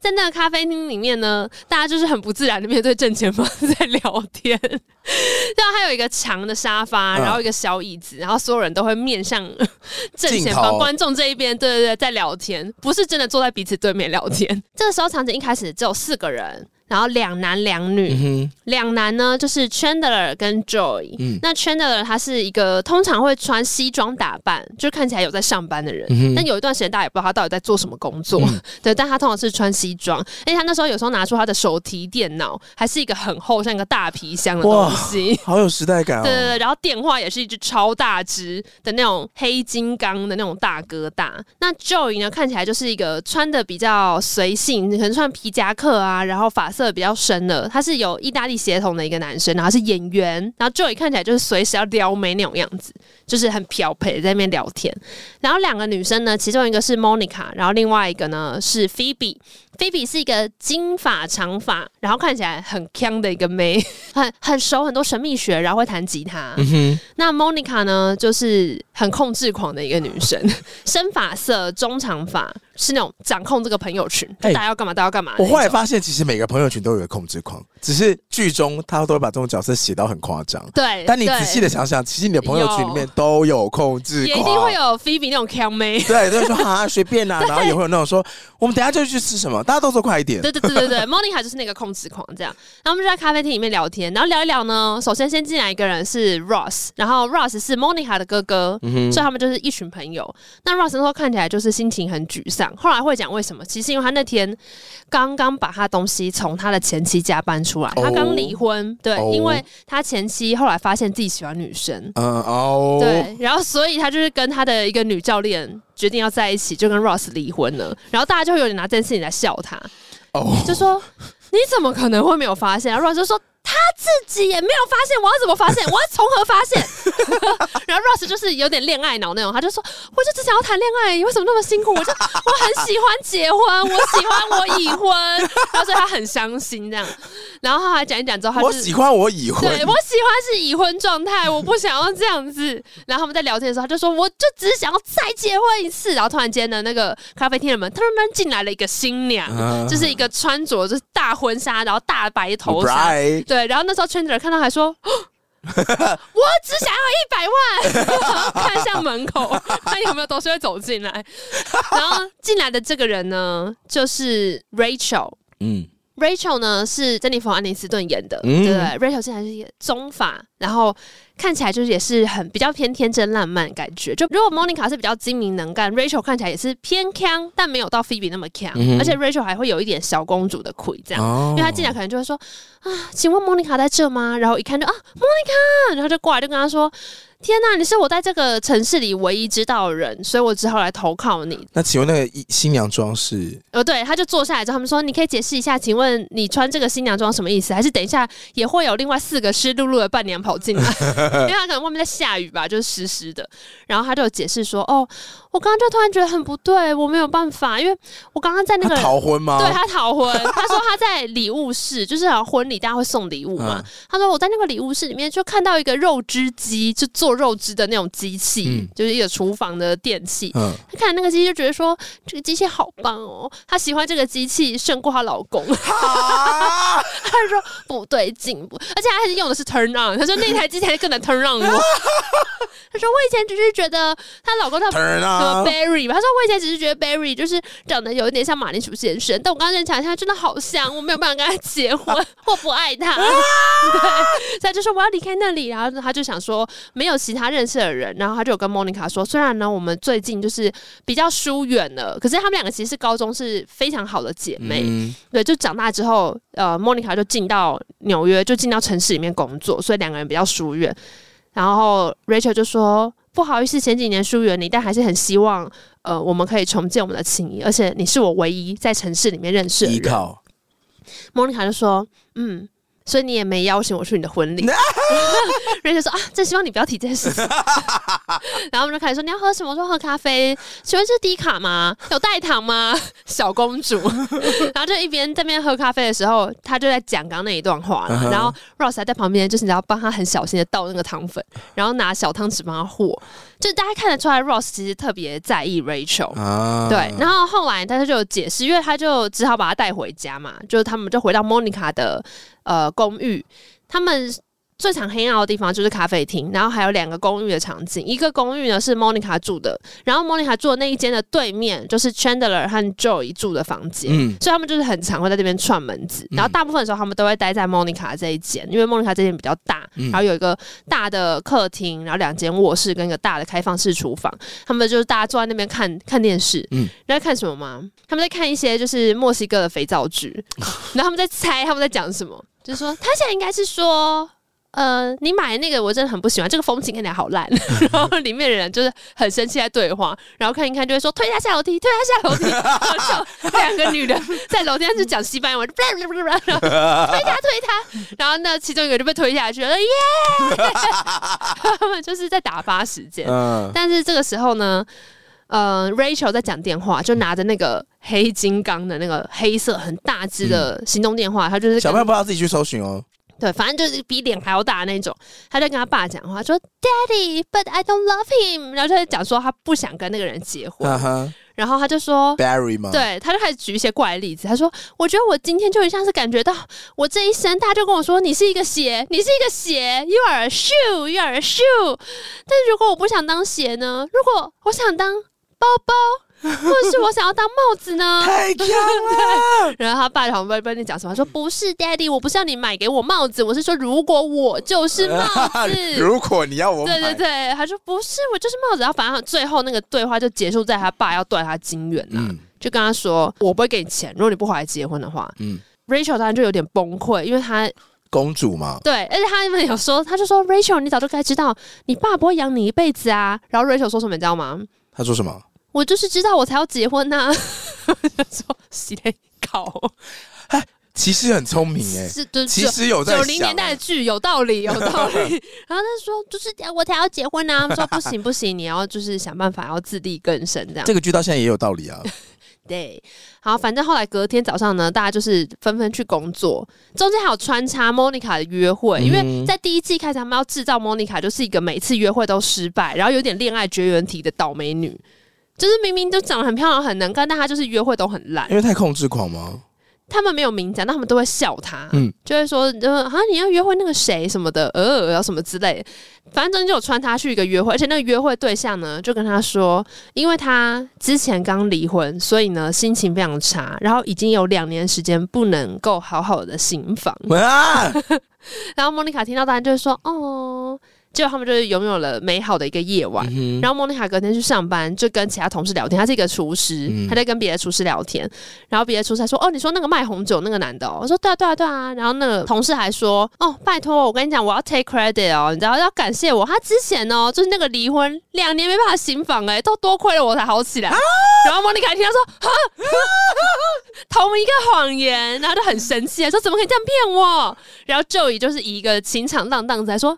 在那个咖啡厅里面呢，大家就是很不自然的面对正前方在聊天，然后还有一个长的沙发，然后一个小椅子。然后所有人都会面向 正前方观众这一边，对对对，在聊天，不是真的坐在彼此对面聊天。这个时候场景一开始只有四个人，然后两男两女，两、嗯、男呢就是 Chandler 跟 Joy。嗯，那 Chandler 他是一个通常会穿西装打扮，就看起来有在上班的人。嗯、但有一段时间大家也不知道他到底在做什么工作。嗯、对，但他通常是穿西装，而且他那时候有时候拿出他的手提电脑，还是一个很厚像一个大皮箱的东西，好有时代感哦。对对对，然后电话也是一只超大只的那种黑金刚的那种大哥大。那 Joy 呢，看起来就是一个穿的比较随性，可能穿皮夹克啊，然后发。色比较深的，他是有意大利血统的一个男生，然后是演员，然后 Joey 看起来就是随时要撩妹那种样子，就是很漂配在那边聊天。然后两个女生呢，其中一个是 Monica，然后另外一个呢是 Phoebe。Phoebe 是一个金发长发，然后看起来很强的一个妹，很很熟很多神秘学，然后会弹吉他。嗯、那 Monica 呢，就是很控制狂的一个女生，深发色，中长发。是那种掌控这个朋友群，大家要干嘛，大家要干嘛。我后来发现，其实每个朋友群都有一个控制狂，只是剧中他都会把这种角色写到很夸张。对，但你仔细的想想，其实你的朋友群里面都有控制狂，也一定会有 Phoebe 那种强妹。对，就是说啊随便啊，然后也会有那种说我们等下就去吃什么，大家都说快一点。对对对对对，Monica 就是那个控制狂这样。然后我们就在咖啡厅里面聊天，然后聊一聊呢。首先先进来一个人是 Ross，然后 Ross 是 Monica 的哥哥，所以他们就是一群朋友。那 Ross 那时候看起来就是心情很沮丧，后来会讲为什么。其实因为他那天刚刚把他东西从他的前妻家搬出来，他刚离婚，对，因为他前妻后来发现自己喜欢女生，嗯哦，对，然后所以他就是跟他的一个女教练决定要在一起，就跟 Ross 离婚了。然后大家就会有点拿这件事情来笑他，哦，就说你怎么可能会没有发现？Ross 就说。他自己也没有发现，我要怎么发现？我要从何发现？然后 Ross 就是有点恋爱脑那种，他就说：“我就只想要谈恋爱，你为什么那么辛苦？我就我很喜欢结婚，我喜欢我已婚。”然后所以他很伤心这样。然后他还讲一讲之后，他就我喜欢我已婚，对我喜欢是已婚状态，我不想要这样子。然后他们在聊天的时候，他就说：“我就只是想要再结婚一次。”然后突然间的那个咖啡厅的门突然间进来了一个新娘，嗯、就是一个穿着就是大婚纱，然后大白头纱，对。对，然后那时候 Chandler 看到还说：“ 我只想要一百万。”看向门口，看有没有东西会走进来。然后进来的这个人呢，就是 Rachel。嗯。Rachel 呢是珍妮佛·安妮斯顿演的，嗯、对不对？Rachel 现在是演中法，然后看起来就是也是很比较偏天真烂漫感觉。就如果 Monica 是比较精明能干，Rachel 看起来也是偏锵，但没有到 Phoebe 那么强。嗯、哼而且 Rachel 还会有一点小公主的魁这样，哦、因为她进来可能就会说啊，请问 Monica 在这吗？然后一看就啊，Monica，然后就过来就跟她说。天呐，你是我在这个城市里唯一知道的人，所以我只好来投靠你。那请问那个新娘装是？呃，对，他就坐下来之后，他们说：“你可以解释一下，请问你穿这个新娘装什么意思？还是等一下也会有另外四个湿漉漉的伴娘跑进来？因为他可能外面在下雨吧，就是湿湿的。”然后他就解释说：“哦。”我刚刚就突然觉得很不对，我没有办法，因为我刚刚在那个逃婚吗？对，他逃婚，他说他在礼物室，就是好像婚礼大家会送礼物嘛。嗯、他说我在那个礼物室里面就看到一个肉汁机，就做肉汁的那种机器，嗯、就是一个厨房的电器。嗯、他看那个机器就觉得说这个机器好棒哦，他喜欢这个机器胜过她老公。啊、他就说不对劲，不，而且他还是用的是 turn on，他说那台机器还更能 turn on 我。啊、他说我以前只是觉得她老公他 turn on。Barry 吧，他说我以前只是觉得 Barry 就是长得有一点像马铃薯先生，但我刚刚在想一下，真的好像，我没有办法跟他结婚，我不爱他。对，所以就说我要离开那里，然后他就想说没有其他认识的人，然后他就有跟 Monica 说，虽然呢我们最近就是比较疏远了，可是他们两个其实是高中是非常好的姐妹。嗯、对，就长大之后，呃，Monica 就进到纽约，就进到城市里面工作，所以两个人比较疏远。然后 Rachel 就说。不好意思，前几年疏远你，但还是很希望，呃，我们可以重建我们的情谊。而且你是我唯一在城市里面认识的人。依靠。莫妮卡就说：“嗯。”所以你也没邀请我去你的婚礼，人家说啊，真希望你不要提这件事情。然后我们就开始说，你要喝什么？我说喝咖啡。请问是低卡吗？有代糖吗？小公主。然后就一边在那边喝咖啡的时候，他就在讲刚刚那一段话了。Uh huh. 然后 Ross 还在旁边，就是你要帮他很小心的倒那个糖粉，然后拿小汤匙帮他和。就大家看得出来，Ross 其实特别在意 Rachel。Uh. 对。然后后来他就有解释，因为他就只好把他带回家嘛，就他们就回到 Monica 的。呃，公寓，他们最常黑暗的地方就是咖啡厅，然后还有两个公寓的场景。一个公寓呢是 Monica 住的，然后 Monica 住的那一间的对面就是 Chandler 和 Joey 住的房间，嗯，所以他们就是很常会在这边串门子。然后大部分的时候他们都会待在 Monica 这一间，因为 Monica 这间比较大，然后有一个大的客厅，然后两间卧室跟一个大的开放式厨房。他们就是大家坐在那边看看电视，嗯，你在看什么吗？他们在看一些就是墨西哥的肥皂剧，然后他们在猜他们在讲什么，就是说他现在应该是说。呃，你买的那个我真的很不喜欢，这个风景看起来好烂。然后里面的人就是很生气在对话，然后看一看就会说推他下楼梯，推他下楼梯。然后两个女的在楼梯上就讲西班牙文，推他推他。然后那其中一个就被推下去了，耶！他们就是在打发时间。但是这个时候呢，呃，Rachel 在讲电话，就拿着那个黑金刚的那个黑色很大只的行动电话，他就是小朋友不要自己去搜寻哦。对，反正就是比脸还要大那种，他就跟他爸讲话，说 “Daddy，but I don't love him”，然后他就讲说他不想跟那个人结婚，uh huh. 然后他就说 Barry 吗？对，他就开始举一些怪例子，他说：“我觉得我今天就一像是感觉到我这一生，大家就跟我说你是一个鞋，你是一个鞋，You are a shoe，You are a shoe。但是如果我不想当鞋呢？如果我想当包包。”或者是我想要当帽子呢？太强了！然后他爸好像不知道你讲什么，他说不是，Daddy，我不是要你买给我帽子，我是说如果我就是帽子，如果你要我买，对对对，他说不是，我就是帽子。然后反正最后那个对话就结束在他爸要断他金元了，嗯、就跟他说我不会给你钱，如果你不回来结婚的话。嗯，Rachel 当然就有点崩溃，因为他公主嘛，对，而且他们有说，他就说 Rachel，你早就该知道，你爸不会养你一辈子啊。然后 Rachel 说什么，你知道吗？他说什么？我就是知道我才要结婚呐、啊，说洗脸搞，其实很聪明哎，是，其实有在九零年代的剧有道理，有道理。然后他说就是我才要结婚呐、啊，他说不行不行，你要就是想办法要自力更生这样。这个剧到现在也有道理啊。对，好，反正后来隔天早上呢，大家就是纷纷去工作，中间还有穿插 Monica 的约会，因为在第一季开始他们要制造 Monica 就是一个每次约会都失败，然后有点恋爱绝缘体的倒霉女。就是明明都长得很漂亮、很能干，但他就是约会都很烂。因为太控制狂吗？他们没有明讲，但他们都会笑他，嗯，就会说，就啊，你要约会那个谁什么的，呃，要什么之类。反正中间就有穿他去一个约会，而且那个约会对象呢，就跟他说，因为他之前刚离婚，所以呢心情非常差，然后已经有两年时间不能够好好的行房。啊、然后莫妮卡听到当然就会说，哦。结果他们就是拥有了美好的一个夜晚，嗯、然后莫妮卡隔天去上班，就跟其他同事聊天。他是一个厨师，嗯、他在跟别的厨师聊天。然后别的厨师还说：“哦，你说那个卖红酒那个男的、哦？”我说：“对啊，对啊，对啊。”然后那个同事还说：“哦，拜托，我跟你讲，我要 take credit 哦，你知道要感谢我。他之前哦，就是那个离婚两年没办法行房，哎，都多亏了我才好起来。啊”然后莫妮卡听他说：“哈，同一个谎言。”然后就很生气，说：“怎么可以这样骗我？”然后 Joey 就是以一个情场浪荡子来说。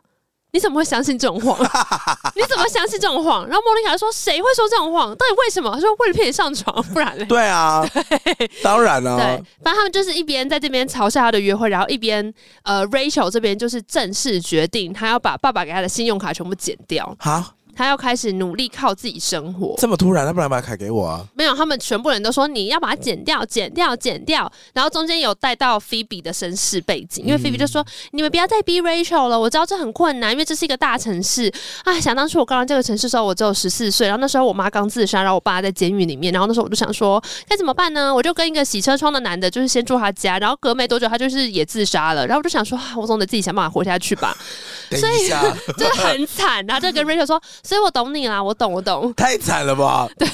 你怎么会相信这种谎？你怎么相信这种谎？然后莫妮卡说：“谁会说这种谎？到底为什么？”他说：“为了骗你上床，不然嘞。”对啊，对当然了、啊。对，反正他们就是一边在这边嘲笑他的约会，然后一边呃，Rachel 这边就是正式决定，他要把爸爸给他的信用卡全部剪掉。好。他要开始努力靠自己生活，这么突然，他不然把卡给我啊？没有，他们全部人都说你要把它剪掉，剪掉，剪掉。然后中间有带到 Phoebe 的身世背景，因为 Phoebe 就说：“嗯、你们不要再逼 Rachel 了，我知道这很困难，因为这是一个大城市。啊，想当初我刚来这个城市的时候，我只有十四岁，然后那时候我妈刚自杀，然后我爸在监狱里面，然后那时候我就想说该怎么办呢？我就跟一个洗车窗的男的，就是先住他家，然后隔没多久他就是也自杀了，然后我就想说，我总得自己想办法活下去吧。所以 就很惨，然后就跟 Rachel 说，所以我懂你啦，我。懂，我懂，太惨了吧？对，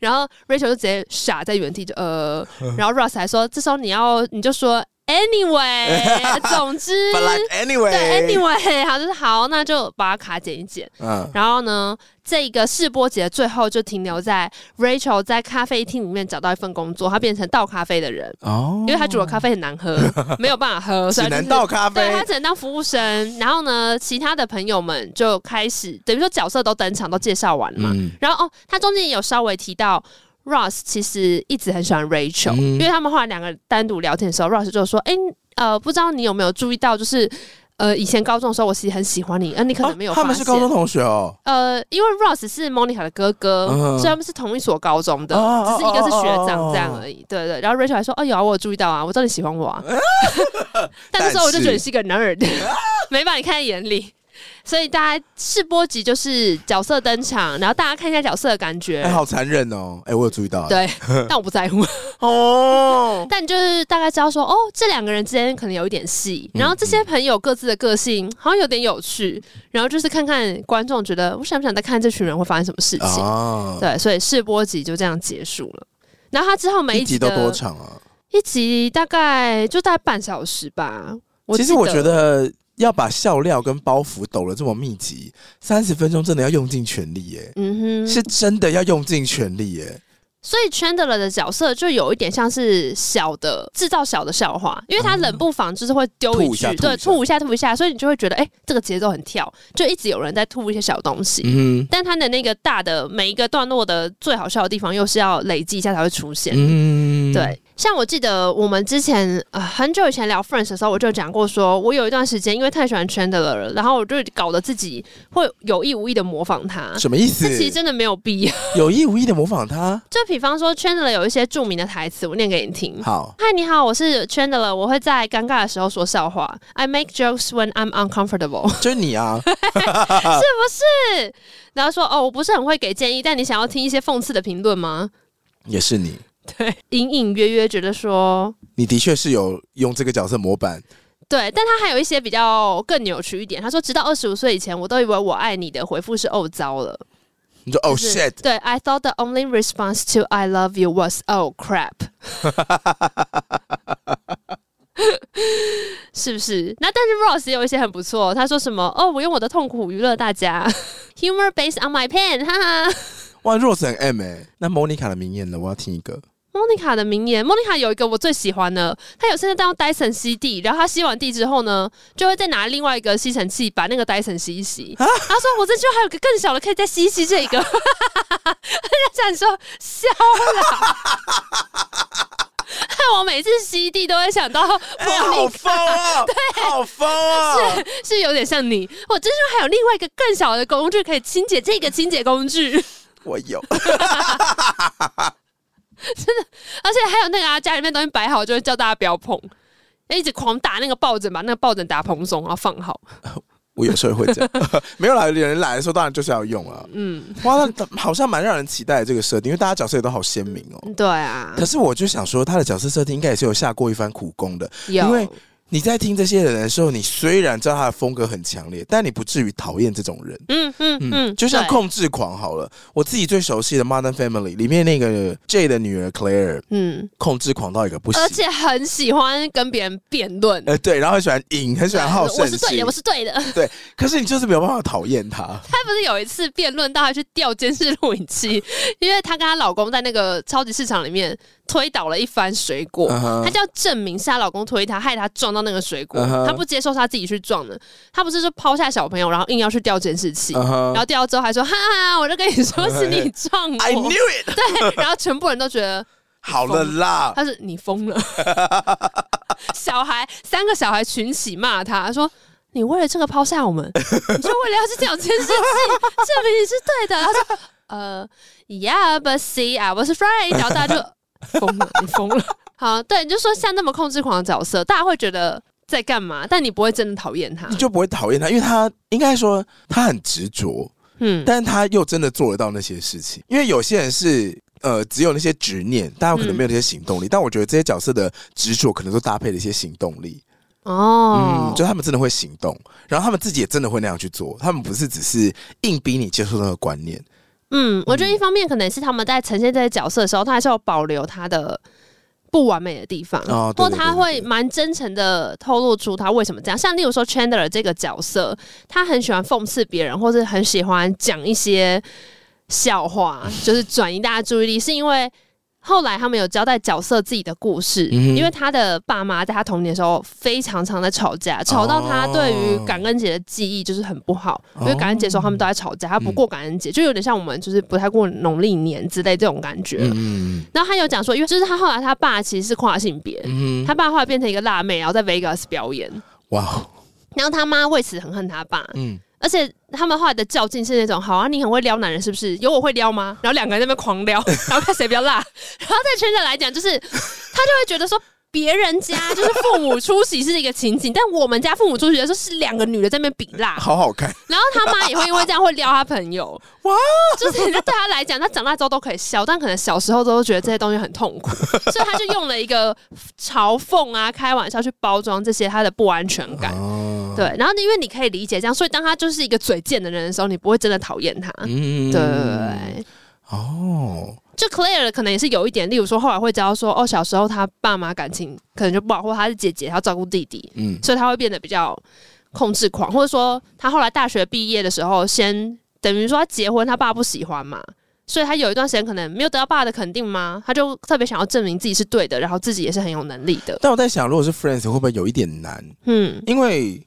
然后 Rachel 就直接傻在原地，就呃，然后 Ross 还说，这时候你要你就说 Anyway，总之 anyway，对，Anyway，好，就是好，那就把卡剪一剪，嗯，然后呢？这个试播节最后就停留在 Rachel 在咖啡厅里面找到一份工作，她变成倒咖啡的人哦，因为她煮的咖啡很难喝，没有办法喝，只能倒咖啡，对，她只能当服务生。然后呢，其他的朋友们就开始等于说角色都登场，都介绍完了嘛。嗯、然后哦，他中间也有稍微提到 Ross 其实一直很喜欢 Rachel，、嗯、因为他们后来两个单独聊天的时候，Ross 就说：“哎，呃，不知道你有没有注意到，就是。”呃，以前高中的时候我其实很喜欢你，呃，你可能没有。他们是高中同学哦。呃，因为 Ross 是 Monica 的哥哥，所以他们是同一所高中的，只是一个是学长这样而已。对对。然后 Rachel 还说：“哦，有啊，我有注意到啊，我知道你喜欢我啊。”但那时候我就觉得你是一个 nerd，没把你看在眼里。所以大家试播集就是角色登场，然后大家看一下角色的感觉。哎、欸，好残忍哦！哎、欸，我有注意到。对，但我不在乎 哦。但就是大概知道说，哦，这两个人之间可能有一点戏，然后这些朋友各自的个性好像有点有趣，然后就是看看观众觉得我想不想再看这群人会发生什么事情。哦、对，所以试播集就这样结束了。然后他之后每一集，一集都多长啊？一集大概就大概半小时吧。其实我觉得。要把笑料跟包袱抖得这么密集，三十分钟真的要用尽全力耶！嗯哼，是真的要用尽全力耶。所以 Chandler 的角色就有一点像是小的制造小的笑话，因为他冷不防就是会丢一句，对，吐一下吐一下，所以你就会觉得，哎、欸，这个节奏很跳，就一直有人在吐一些小东西。嗯，但他的那个大的每一个段落的最好笑的地方，又是要累积一下才会出现。嗯，对。像我记得我们之前啊、呃、很久以前聊 Friends 的时候，我就讲过说，说我有一段时间因为太喜欢 Chandler 了，然后我就搞得自己会有意无意的模仿他。什么意思？这其实真的没有必要。有意无意的模仿他？就比方说 Chandler 有一些著名的台词，我念给你听。好，嗨，你好，我是 Chandler，我会在尴尬的时候说笑话。I make jokes when I'm uncomfortable。就是你啊，是不是？然后说哦，我不是很会给建议，但你想要听一些讽刺的评论吗？也是你。对，隐隐约约觉得说，你的确是有用这个角色模板。对，但他还有一些比较更扭曲一点。他说，直到二十五岁以前，我都以为我爱你的回复是哦糟了。你说哦 shit？对，I thought the only response to I love you was oh crap。是不是？那但是 Ross 也有一些很不错。他说什么？哦，我用我的痛苦娱乐大家，humor based on my pain，哈哈。哇，Ross 很 M 哎、欸。那 Monica 的名言呢？我要听一个。 莫妮卡的名言，莫妮卡有一个我最喜欢的，她有现在在用 Dyson 吸地，然后她吸完地之后呢，就会再拿另外一个吸尘器把那个 Dyson 吸一吸。然后说：“我这句话还有个更小的，可以再吸一吸这个。”他想说笑了，害 我每次吸地都会想到莫妮卡，欸、好疯啊！对，好疯啊！是是有点像你。我这句话还有另外一个更小的工具可以清洁这个清洁工具，我有。真的，而且还有那个啊，家里面东西摆好，就会叫大家不要碰，一直狂打那个抱枕，把那个抱枕打蓬松，然后放好。我有时候会这样，没有来的人来的时候，当然就是要用啊。嗯，哇，那好像蛮让人期待的这个设定，因为大家角色也都好鲜明哦。对啊，可是我就想说，他的角色设定应该也是有下过一番苦功的，因为。你在听这些人的时候，你虽然知道他的风格很强烈，但你不至于讨厌这种人。嗯嗯嗯，就像控制狂好了，我自己最熟悉的《Modern Family》里面那个 Jay 的女儿 Claire，嗯，控制狂到一个不行，而且很喜欢跟别人辩论。呃，对，然后很喜欢赢，很喜欢好胜心。我是对的，我是对的。对，可是你就是没有办法讨厌他。他不是有一次辩论到他去调监视录影器，因为她跟她老公在那个超级市场里面。推倒了一番水果，她、uh huh. 就要证明是她老公推她，害她撞到那个水果。她、uh huh. 不接受她自己去撞的，她不是说抛下小朋友，然后硬要去调监视器，uh huh. 然后调到之后还说：“哈哈，我就跟你说 是你撞我。” I knew it。对，然后全部人都觉得 好了啦，他是你疯了。小孩三个小孩群起骂他说：“你为了这个抛下我们，你就为了要去调监视器，证明你是对的。”他说：“呃，Yeah，but see, I was right。”然后大家就。疯了，你疯了。好，对，你就说像那么控制狂的角色，大家会觉得在干嘛？但你不会真的讨厌他，你就不会讨厌他，因为他应该说他很执着，嗯，但是他又真的做得到那些事情。因为有些人是呃，只有那些执念，大家可能没有那些行动力。嗯、但我觉得这些角色的执着，可能都搭配了一些行动力。哦，嗯，就他们真的会行动，然后他们自己也真的会那样去做，他们不是只是硬逼你接受那个观念。嗯，我觉得一方面可能是他们在呈现这些角色的时候，他还是要保留他的不完美的地方，哦、或他会蛮真诚的透露出他为什么这样。像例如说 Chandler 这个角色，他很喜欢讽刺别人，或是很喜欢讲一些笑话，就是转移大家注意力，是因为。后来他们有交代角色自己的故事，嗯、因为他的爸妈在他童年的时候非常常在吵架，吵到他对于感恩节的记忆就是很不好。哦、因为感恩节的时候他们都在吵架，他不过感恩节，嗯、就有点像我们就是不太过农历年之类这种感觉。嗯、然后他有讲说，因为就是他后来他爸其实是跨性别，嗯、他爸后来变成一个辣妹，然后在 Vegas 表演。哇！然后他妈为此很恨他爸，嗯，而且他们后来的较劲是那种，好啊，你很会撩男人是不是？有我会撩吗？然后两个人在那边狂撩，然后看谁比较辣。然后在圈子来讲，就是他就会觉得说。别人家就是父母出席是一个情景，但我们家父母出席的时候是两个女的在那边比辣，好好看。然后他妈也会因为这样会撩他朋友，哇，就是对他来讲，他长大之后都可以笑，但可能小时候都觉得这些东西很痛苦，所以他就用了一个嘲讽啊、开玩笑去包装这些他的不安全感。哦、对，然后因为你可以理解这样，所以当他就是一个嘴贱的人的时候，你不会真的讨厌他。嗯，对。哦。就 Claire 可能也是有一点，例如说后来会知道说，哦，小时候他爸妈感情可能就不好，或他是姐姐，他要照顾弟弟，嗯，所以他会变得比较控制狂，或者说他后来大学毕业的时候，先等于说他结婚，他爸不喜欢嘛，所以他有一段时间可能没有得到爸的肯定嘛，他就特别想要证明自己是对的，然后自己也是很有能力的。但我在想，如果是 Friends 会不会有一点难？嗯，因为。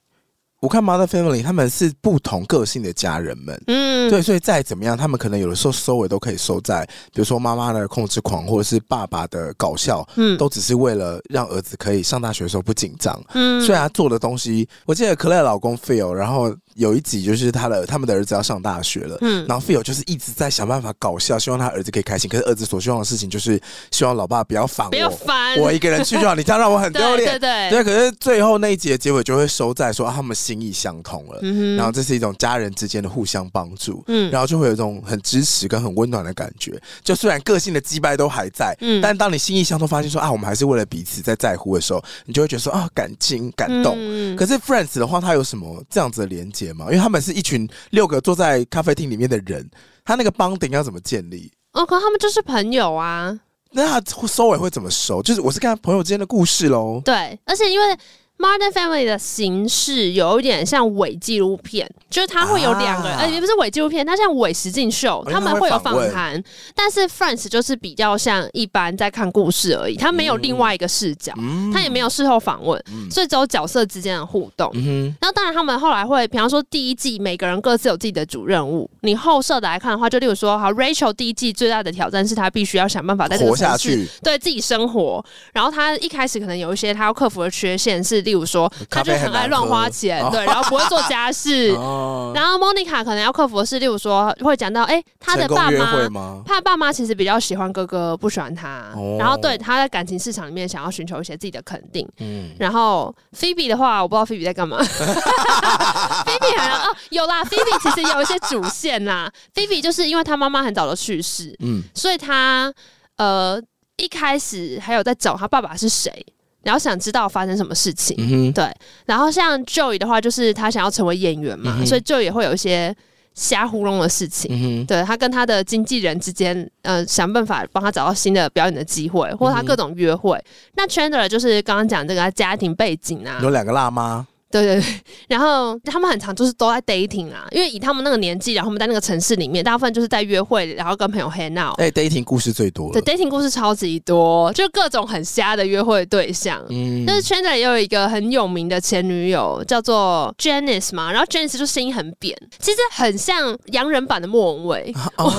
我看《Modern Family》，他们是不同个性的家人们，嗯，对，所以再怎么样，他们可能有的时候收尾都可以收在，比如说妈妈的控制狂，或者是爸爸的搞笑，嗯，都只是为了让儿子可以上大学的时候不紧张，嗯，所以他做的东西，我记得 Claire 老公 Phil，然后。有一集就是他的他们的儿子要上大学了，嗯，然后 Phil 就是一直在想办法搞笑，希望他儿子可以开心。可是儿子所希望的事情就是希望老爸不要烦我，不要烦我一个人去就好，你这样让我很丢脸。对对对，对。可是最后那一集的结尾就会收在说、啊、他们心意相通了，嗯，然后这是一种家人之间的互相帮助，嗯，然后就会有一种很支持跟很温暖的感觉。就虽然个性的羁绊都还在，嗯，但当你心意相通，发现说啊，我们还是为了彼此在在乎的时候，你就会觉得说啊，感情感动。嗯、可是 Friends 的话，它有什么这样子的连接吗？因为他们是一。群六个坐在咖啡厅里面的人，他那个 bonding 要怎么建立？哦，可他们就是朋友啊。那他收尾会怎么收？就是我是看朋友之间的故事喽。对，而且因为。Modern Family 的形式有一点像伪纪录片，就是它会有两个人，呃、啊，也不是伪纪录片，它像伪实境秀，他们会有访谈。但是 Friends 就是比较像一般在看故事而已，它没有另外一个视角，它、嗯、也没有事后访问，嗯、所以只有角色之间的互动。然后、嗯、当然他们后来会，比方说第一季每个人各自有自己的主任务。你后设的来看的话，就例如说，好，Rachel 第一季最大的挑战是她必须要想办法在这个城市对自己生活。然后她一开始可能有一些她要克服的缺陷是。例如说，他就很爱乱花钱，对，然后不会做家事。然后 Monica 可能要克服的是，例如说会讲到，哎，他的爸妈，他的爸妈其实比较喜欢哥哥，不喜欢他。然后对他在感情市场里面想要寻求一些自己的肯定。嗯。然后 Phoebe 的话，我不知道 Phoebe 在干嘛。Phoebe 好像哦，有啦，Phoebe 其实有一些主线啦。Phoebe 就是因为他妈妈很早的去世，嗯，所以他呃一开始还有在找他爸爸是谁。然后想知道发生什么事情，嗯、对。然后像 Joey 的话，就是他想要成为演员嘛，嗯、所以 Joey 也会有一些瞎糊弄的事情。嗯、对他跟他的经纪人之间，呃，想办法帮他找到新的表演的机会，或者他各种约会。嗯、那 Chandler 就是刚刚讲这个家庭背景啊，有两个辣妈。对对对，然后他们很常就是都在 dating 啊，因为以他们那个年纪，然后他们在那个城市里面，大部分就是在约会，然后跟朋友 hang out。哎，dating 故事最多。对，dating 故事超级多，就各种很瞎的约会对象。嗯，但是 Chandler 也有一个很有名的前女友，叫做 Janice 嘛，然后 Janice 就声音很扁，其实很像洋人版的莫文蔚。哦，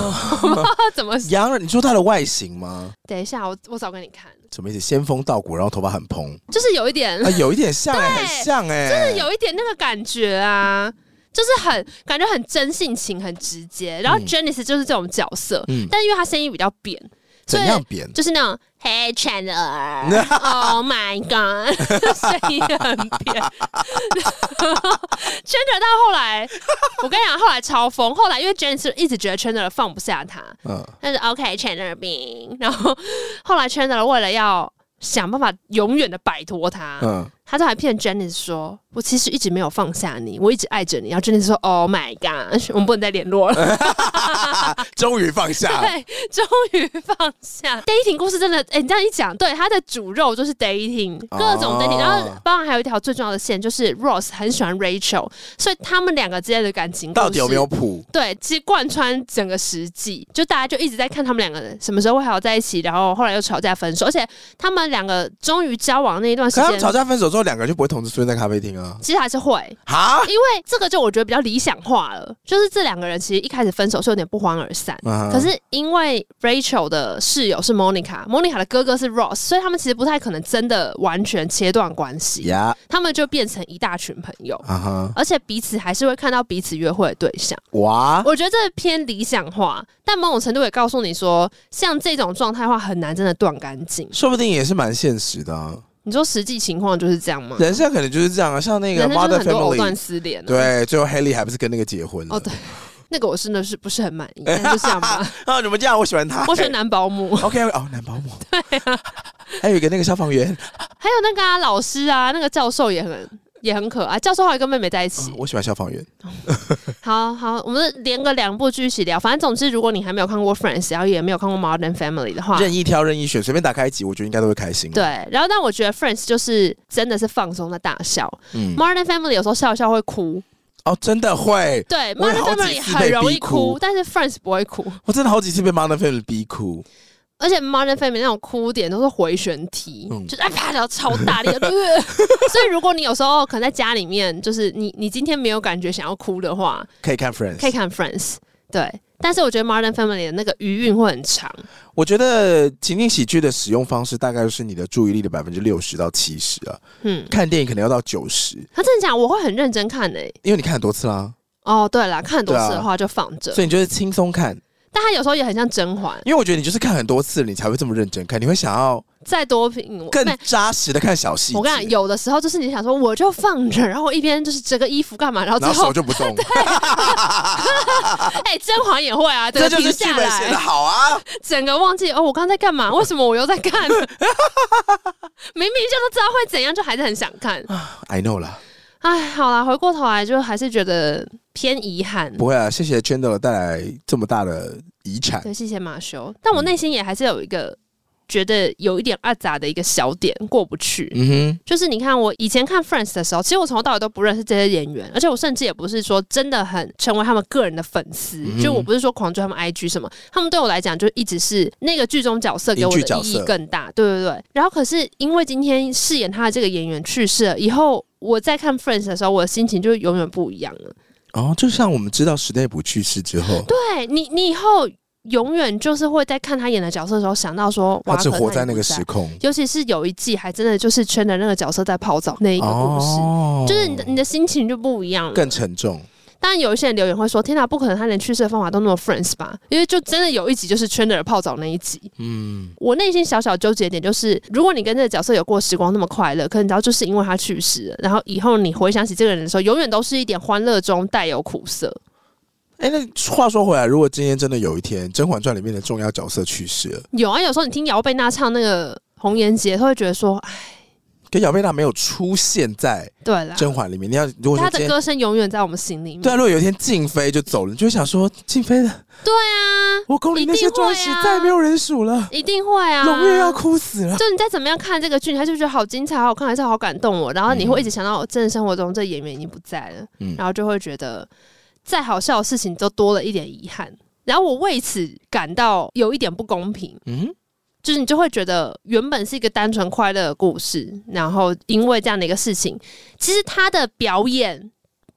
怎么洋人？你说他的外形吗？等一下，我我找给你看。什么意思？仙风道骨，然后头发很蓬，就是有一点，啊、有一点像、欸，很像哎、欸，就是有一点那个感觉啊，就是很感觉很真性情，很直接。然后 Janice 就是这种角色，嗯，但因为她声音比较扁。怎样扁？就是那种 Hey Chandler，Oh my God，声音很扁。Chandler 到后来，我跟你讲，后来超疯。后来因为 Janice 一直觉得 Chandler 放不下他，嗯，但是 OK Chandler 病。然后后来 Chandler 为了要想办法永远的摆脱他，嗯。他都还骗 Jenny 说：“我其实一直没有放下你，我一直爱着你。”然后 Janice 说：“Oh my god，我们不能再联络了。”终于放下，对，终于放下。Dating 故事真的，哎、欸，你这样一讲，对，他的主肉就是 Dating，各种 Dating。然后，当然还有一条最重要的线，就是 Ross 很喜欢 Rachel，所以他们两个之间的感情到底有没有谱？对，其实贯穿整个十季，就大家就一直在看他们两个人什么时候会好在一起，然后后来又吵架分手，而且他们两个终于交往那一段时间，吵架分手之后。候两个人就不会同时出现在咖啡厅啊？其实还是会啊，因为这个就我觉得比较理想化了，就是这两个人其实一开始分手是有点不欢而散，嗯、可是因为 Rachel 的室友是 Monica，Monica 的哥哥是 Ross，所以他们其实不太可能真的完全切断关系，Yeah. 他们就变成一大群朋友，uh. 而且彼此还是会看到彼此约会的对象。哇，我觉得这偏理想化，但某种程度也告诉你说，像这种状态的话很难真的断干净，说不定也是蛮现实的、啊。你说实际情况就是这样吗？人生可能就是这样啊，像那个 Modern Family 藕断丝连，对，最后 Haley 还不是跟那个结婚了？哦，对，那个我真的是不是很满意，但就这样吧。啊，怎么这样？我喜欢他，我喜欢男保姆。OK，哦，男保姆。对啊，还有一个那个消防员，还有那个啊，老师啊，那个教授也很。也很可爱，教授还跟妹妹在一起。嗯、我喜欢消防员。好好，我们连个两部剧一起聊。反正总之，如果你还没有看过《Friends》，然后也没有看过《Modern Family》的话，任意挑、任意选，随便打开一集，我觉得应该都会开心。对，然后但我觉得《Friends》就是真的是放松的大笑。嗯，《Modern Family》有时候笑一笑会哭。哦，真的会。对，《Modern Family》很容易哭，但是《Friends》不会哭。我真的好几次被《Modern Family》逼哭。而且 Modern Family 那种哭点都是回旋踢，嗯、就是啊啪，然后超大力的。所以如果你有时候可能在家里面，就是你你今天没有感觉想要哭的话，可以看 Friends，可以看 Friends。对，但是我觉得 Modern Family 的那个余韵会很长。我觉得情景喜剧的使用方式大概就是你的注意力的百分之六十到七十啊。嗯，看电影可能要到九十。他真的讲，我会很认真看诶、欸，因为你看很多次啦。哦，对啦，看很多次的话就放着、啊，所以你就是轻松看。但他有时候也很像甄嬛，因为我觉得你就是看很多次了，你才会这么认真看，你会想要再多品，更扎实的看小细节。我跟你讲，有的时候就是你想说，我就放着，然后一边就是折个衣服干嘛，然后之后然后手就不动。哎，甄嬛也会啊，这就是剧本写的好啊，整个忘记哦，我刚才在干嘛？为什么我又在看？明明就都知道会怎样，就还是很想看。I know 了。哎，好啦，回过头来就还是觉得偏遗憾。不会啊，谢谢 Chandler 带来这么大的遗产。对，谢谢马修。但我内心也还是有一个觉得有一点阿杂的一个小点过不去。嗯哼，就是你看我以前看 Friends 的时候，其实我从头到尾都不认识这些演员，而且我甚至也不是说真的很成为他们个人的粉丝。嗯、就我不是说狂追他们 IG 什么，他们对我来讲就一直是那个剧中角色给我的意义更大。对对对。然后可是因为今天饰演他的这个演员去世了以后。我在看 Friends 的时候，我的心情就永远不一样了。哦，就像我们知道史内普去世之后，对你，你以后永远就是会在看他演的角色的时候，想到说，他只活在那个时空。尤其是有一季，还真的就是圈的那个角色在泡澡那一个故事，哦、就是你的你的心情就不一样了，更沉重。当然，有一些人留言会说：“天哪，不可能，他连去世的方法都那么 Friends 吧？”因为就真的有一集就是 Chandler 泡澡那一集。嗯，我内心小小纠结点就是，如果你跟这个角色有过时光那么快乐，可能你知道就是因为他去世了，然后以后你回想起这个人的时候，永远都是一点欢乐中带有苦涩。哎、欸，那话说回来，如果今天真的有一天《甄嬛传》里面的重要角色去世了，有啊，有时候你听姚贝娜唱那个《红颜劫》，都会觉得说：“哎。”跟姚贝娜没有出现在对了甄嬛里面，你要如果她的歌声永远在我们心里面。对啊，如果有一天静妃就走了，你就会想说静妃的对啊，我宫里那些钻石再没有人数了，一定会啊，穠月要哭死了。就你再怎么样看这个剧，他就觉得好精彩、好看，还是好感动我。然后你会一直想到真的生活中这演员已经不在了，嗯，然后就会觉得再好笑的事情都多了一点遗憾。然后我为此感到有一点不公平，嗯。就是你就会觉得原本是一个单纯快乐的故事，然后因为这样的一个事情，其实他的表演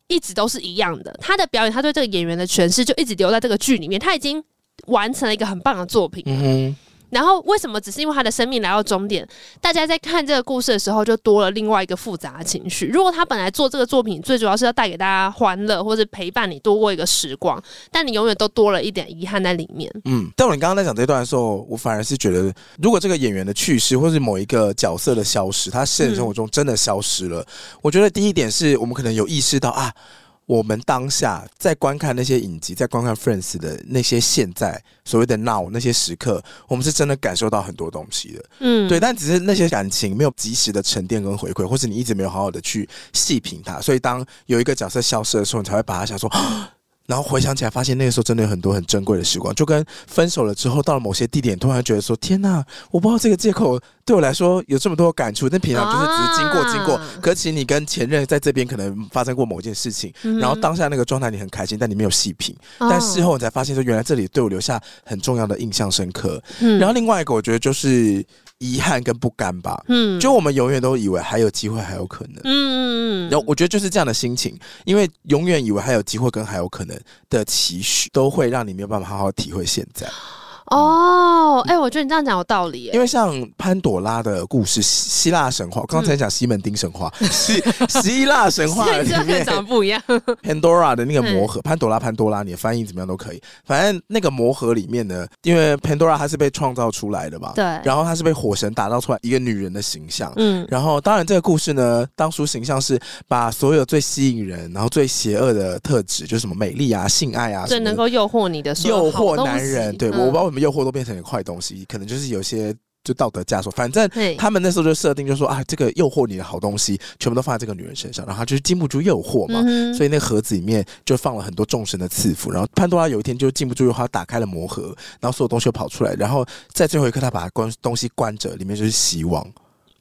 一直都是一样的。他的表演，他对这个演员的诠释就一直留在这个剧里面，他已经完成了一个很棒的作品。然后为什么只是因为他的生命来到终点，大家在看这个故事的时候就多了另外一个复杂的情绪？如果他本来做这个作品最主要是要带给大家欢乐，或者陪伴你度过一个时光，但你永远都多了一点遗憾在里面。嗯，但我你刚刚在讲这段的时候，我反而是觉得，如果这个演员的去世，或是某一个角色的消失，他现实生活中真的消失了，嗯、我觉得第一点是我们可能有意识到啊。我们当下在观看那些影集，在观看 Friends 的那些现在所谓的 Now 那些时刻，我们是真的感受到很多东西的，嗯，对。但只是那些感情没有及时的沉淀跟回馈，或是你一直没有好好的去细品它，所以当有一个角色消失的时候，你才会把它想说。然后回想起来，发现那个时候真的有很多很珍贵的时光，就跟分手了之后到了某些地点，突然觉得说：“天哪，我不知道这个借口对我来说有这么多感触。”但平常就是只是经过经过，啊、可是其实你跟前任在这边可能发生过某件事情，嗯、然后当下那个状态你很开心，但你没有细品，哦、但事后你才发现说，原来这里对我留下很重要的印象深刻。嗯、然后另外一个，我觉得就是遗憾跟不甘吧。嗯，就我们永远都以为还有机会，还有可能。嗯嗯嗯。然后我觉得就是这样的心情，因为永远以为还有机会跟还有可能的期许，都会让你没有办法好好体会现在。哦，哎、欸，我觉得你这样讲有道理。因为像潘朵拉的故事，希腊神话，刚才讲西门町神话，希希腊神话里面长得不一样。Pandora 的那个魔盒，潘朵拉，潘多拉，你的翻译怎么样都可以。反正那个魔盒里面呢，因为 Pandora 她是被创造出来的嘛，对。然后她是被火神打造出来一个女人的形象，嗯。然后当然这个故事呢，当初形象是把所有最吸引人，然后最邪恶的特质，就是什么美丽啊、性爱啊，最能够诱惑你的，诱惑男人。对，我不知道为什么诱惑都变成一个坏东西，可能就是有些就道德枷锁。反正他们那时候就设定，就说啊，这个诱惑你的好东西，全部都放在这个女人身上，然后她就是禁不住诱惑嘛。嗯、所以那个盒子里面就放了很多众神的赐福。然后潘多拉有一天就禁不住诱惑，她打开了魔盒，然后所有东西就跑出来。然后在最后一刻，他把关东西关着，里面就是希望。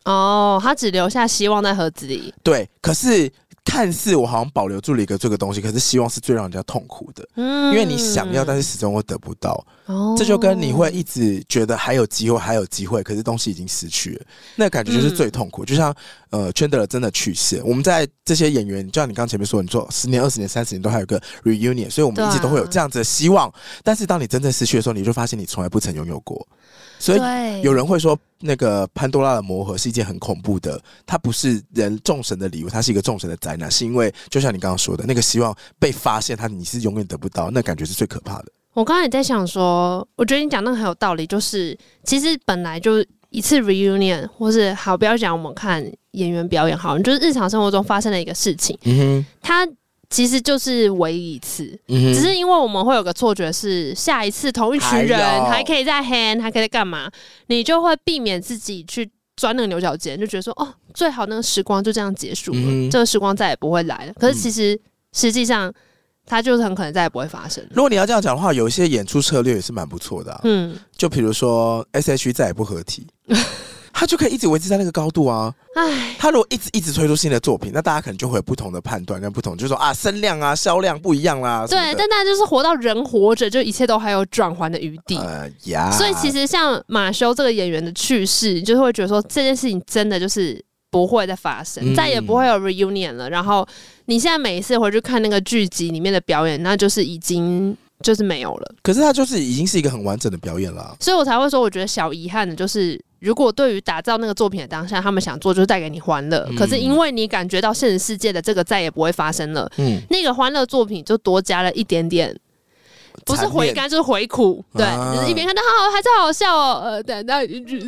哦，他只留下希望在盒子里。对，可是。看似我好像保留住了一个这个东西，可是希望是最让人家痛苦的，嗯，因为你想要，但是始终会得不到，哦，这就跟你会一直觉得还有机会，还有机会，可是东西已经失去了，那感觉就是最痛苦。嗯、就像呃，圈德勒真的去世，我们在这些演员，就像你刚前面说，你说十年、二十年、三十年都还有个 reunion，所以我们一直都会有这样子的希望，啊、但是当你真正失去的时候，你就发现你从来不曾拥有过。所以有人会说，那个潘多拉的魔盒是一件很恐怖的，它不是人众神的礼物，它是一个众神的灾难，是因为就像你刚刚说的，那个希望被发现，它你是永远得不到，那感觉是最可怕的。我刚才也在想说，我觉得你讲那个很有道理，就是其实本来就一次 reunion，或是好不要讲我们看演员表演，好，就是日常生活中发生的一个事情，嗯哼，它。其实就是唯一一次，嗯、只是因为我们会有个错觉，是下一次同一群人还可以再 hand，还可以再干嘛，你就会避免自己去钻那个牛角尖，就觉得说哦，最好那个时光就这样结束了，嗯、这个时光再也不会来了。可是其实、嗯、实际上，它就是很可能再也不会发生。如果你要这样讲的话，有一些演出策略也是蛮不错的、啊，嗯，就比如说 S.H.E 再也不合体。他就可以一直维持在那个高度啊！唉，他如果一直一直推出新的作品，那大家可能就会有不同的判断跟不同，就是说啊，声量啊、销量不一样啦。对，但大家就是活到人活着，就一切都还有转圜的余地。呃呀，所以其实像马修这个演员的去世，就是会觉得说这件事情真的就是不会再发生，嗯、再也不会有 reunion 了。然后你现在每一次回去看那个剧集里面的表演，那就是已经就是没有了。可是他就是已经是一个很完整的表演了，所以我才会说，我觉得小遗憾的就是。如果对于打造那个作品的当下，他们想做就是带给你欢乐，嗯、可是因为你感觉到现实世界的这个再也不会发生了，嗯，那个欢乐作品就多加了一点点，不是回甘就是回苦，面对，啊、就是一边看到好还是好好笑哦，呃，对，那就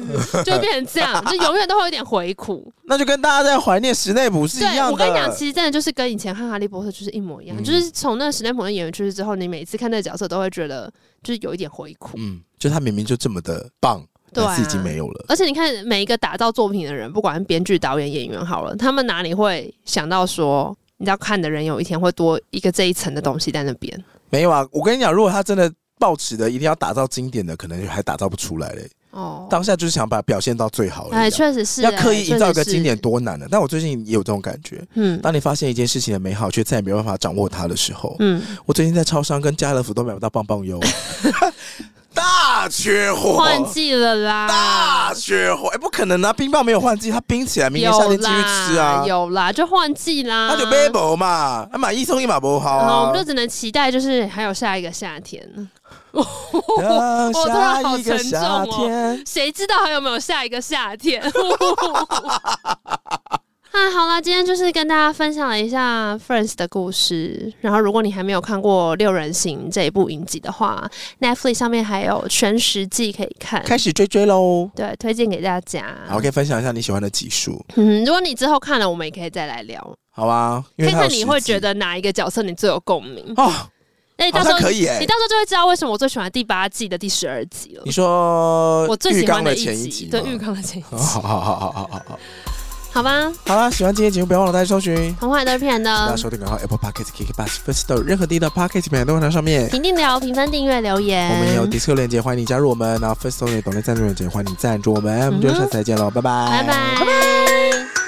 就变成这样，就永远都会有点回苦，那就跟大家在怀念史内普是一样的。我跟你讲，其实真的就是跟以前看哈利波特就是一模一样，嗯、就是从那个史内普的演员去世之后，你每一次看那个角色都会觉得就是有一点回苦，嗯，就他明明就这么的棒。对、啊，已经没有了。而且你看，每一个打造作品的人，不管编剧、导演、演员，好了，他们哪里会想到说，你知道看的人有一天会多一个这一层的东西在那边？没有啊，我跟你讲，如果他真的抱持的一定要打造经典的，可能还打造不出来嘞。哦，当下就是想把表现到最好。哎，确实是、欸，要刻意营造一个经典多难的。但我最近也有这种感觉。嗯，当你发现一件事情的美好，却再也没有办法掌握它的时候，嗯，我最近在超商跟家乐福都买不到棒棒优。大缺货，换季了啦！大缺货，哎、欸，不可能啊！冰棒没有换季，它冰起来，明年夏天继续吃啊！有啦，就换季啦。那就买不嘛，买一送一嘛不好啊！我们就只能期待，就是还有下一个夏天。下一个夏天，谁知道还有没有下一个夏天？啊，好了，今天就是跟大家分享了一下 Friends 的故事。然后，如果你还没有看过《六人行》这一部影集的话，Netflix 上面还有全十季可以看，开始追追喽。对，推荐给大家。好，可以分享一下你喜欢的集数。嗯，如果你之后看了，我们也可以再来聊。好吧，看看你会觉得哪一个角色你最有共鸣哦。哎，到时候可以哎，你到时候就会知道为什么我最喜欢第八季的第十二集了。你说我最喜欢的前一集，对，浴缸的前一集。好好好好好好好。好吧，好啦，喜欢今天节目，不要忘了大家搜寻《童话都是骗人的》。大家收听广告，Apple Podcast、k i k b u s First Story 任何地的 Podcast 平台都会在上面。评定聊、评分、订阅、留言。我们也有 Discord 链接，欢迎你加入我们。然后 First Story 懂内赞助链接，欢迎你赞助我们。我们就下次再见喽，拜拜，拜拜，拜拜。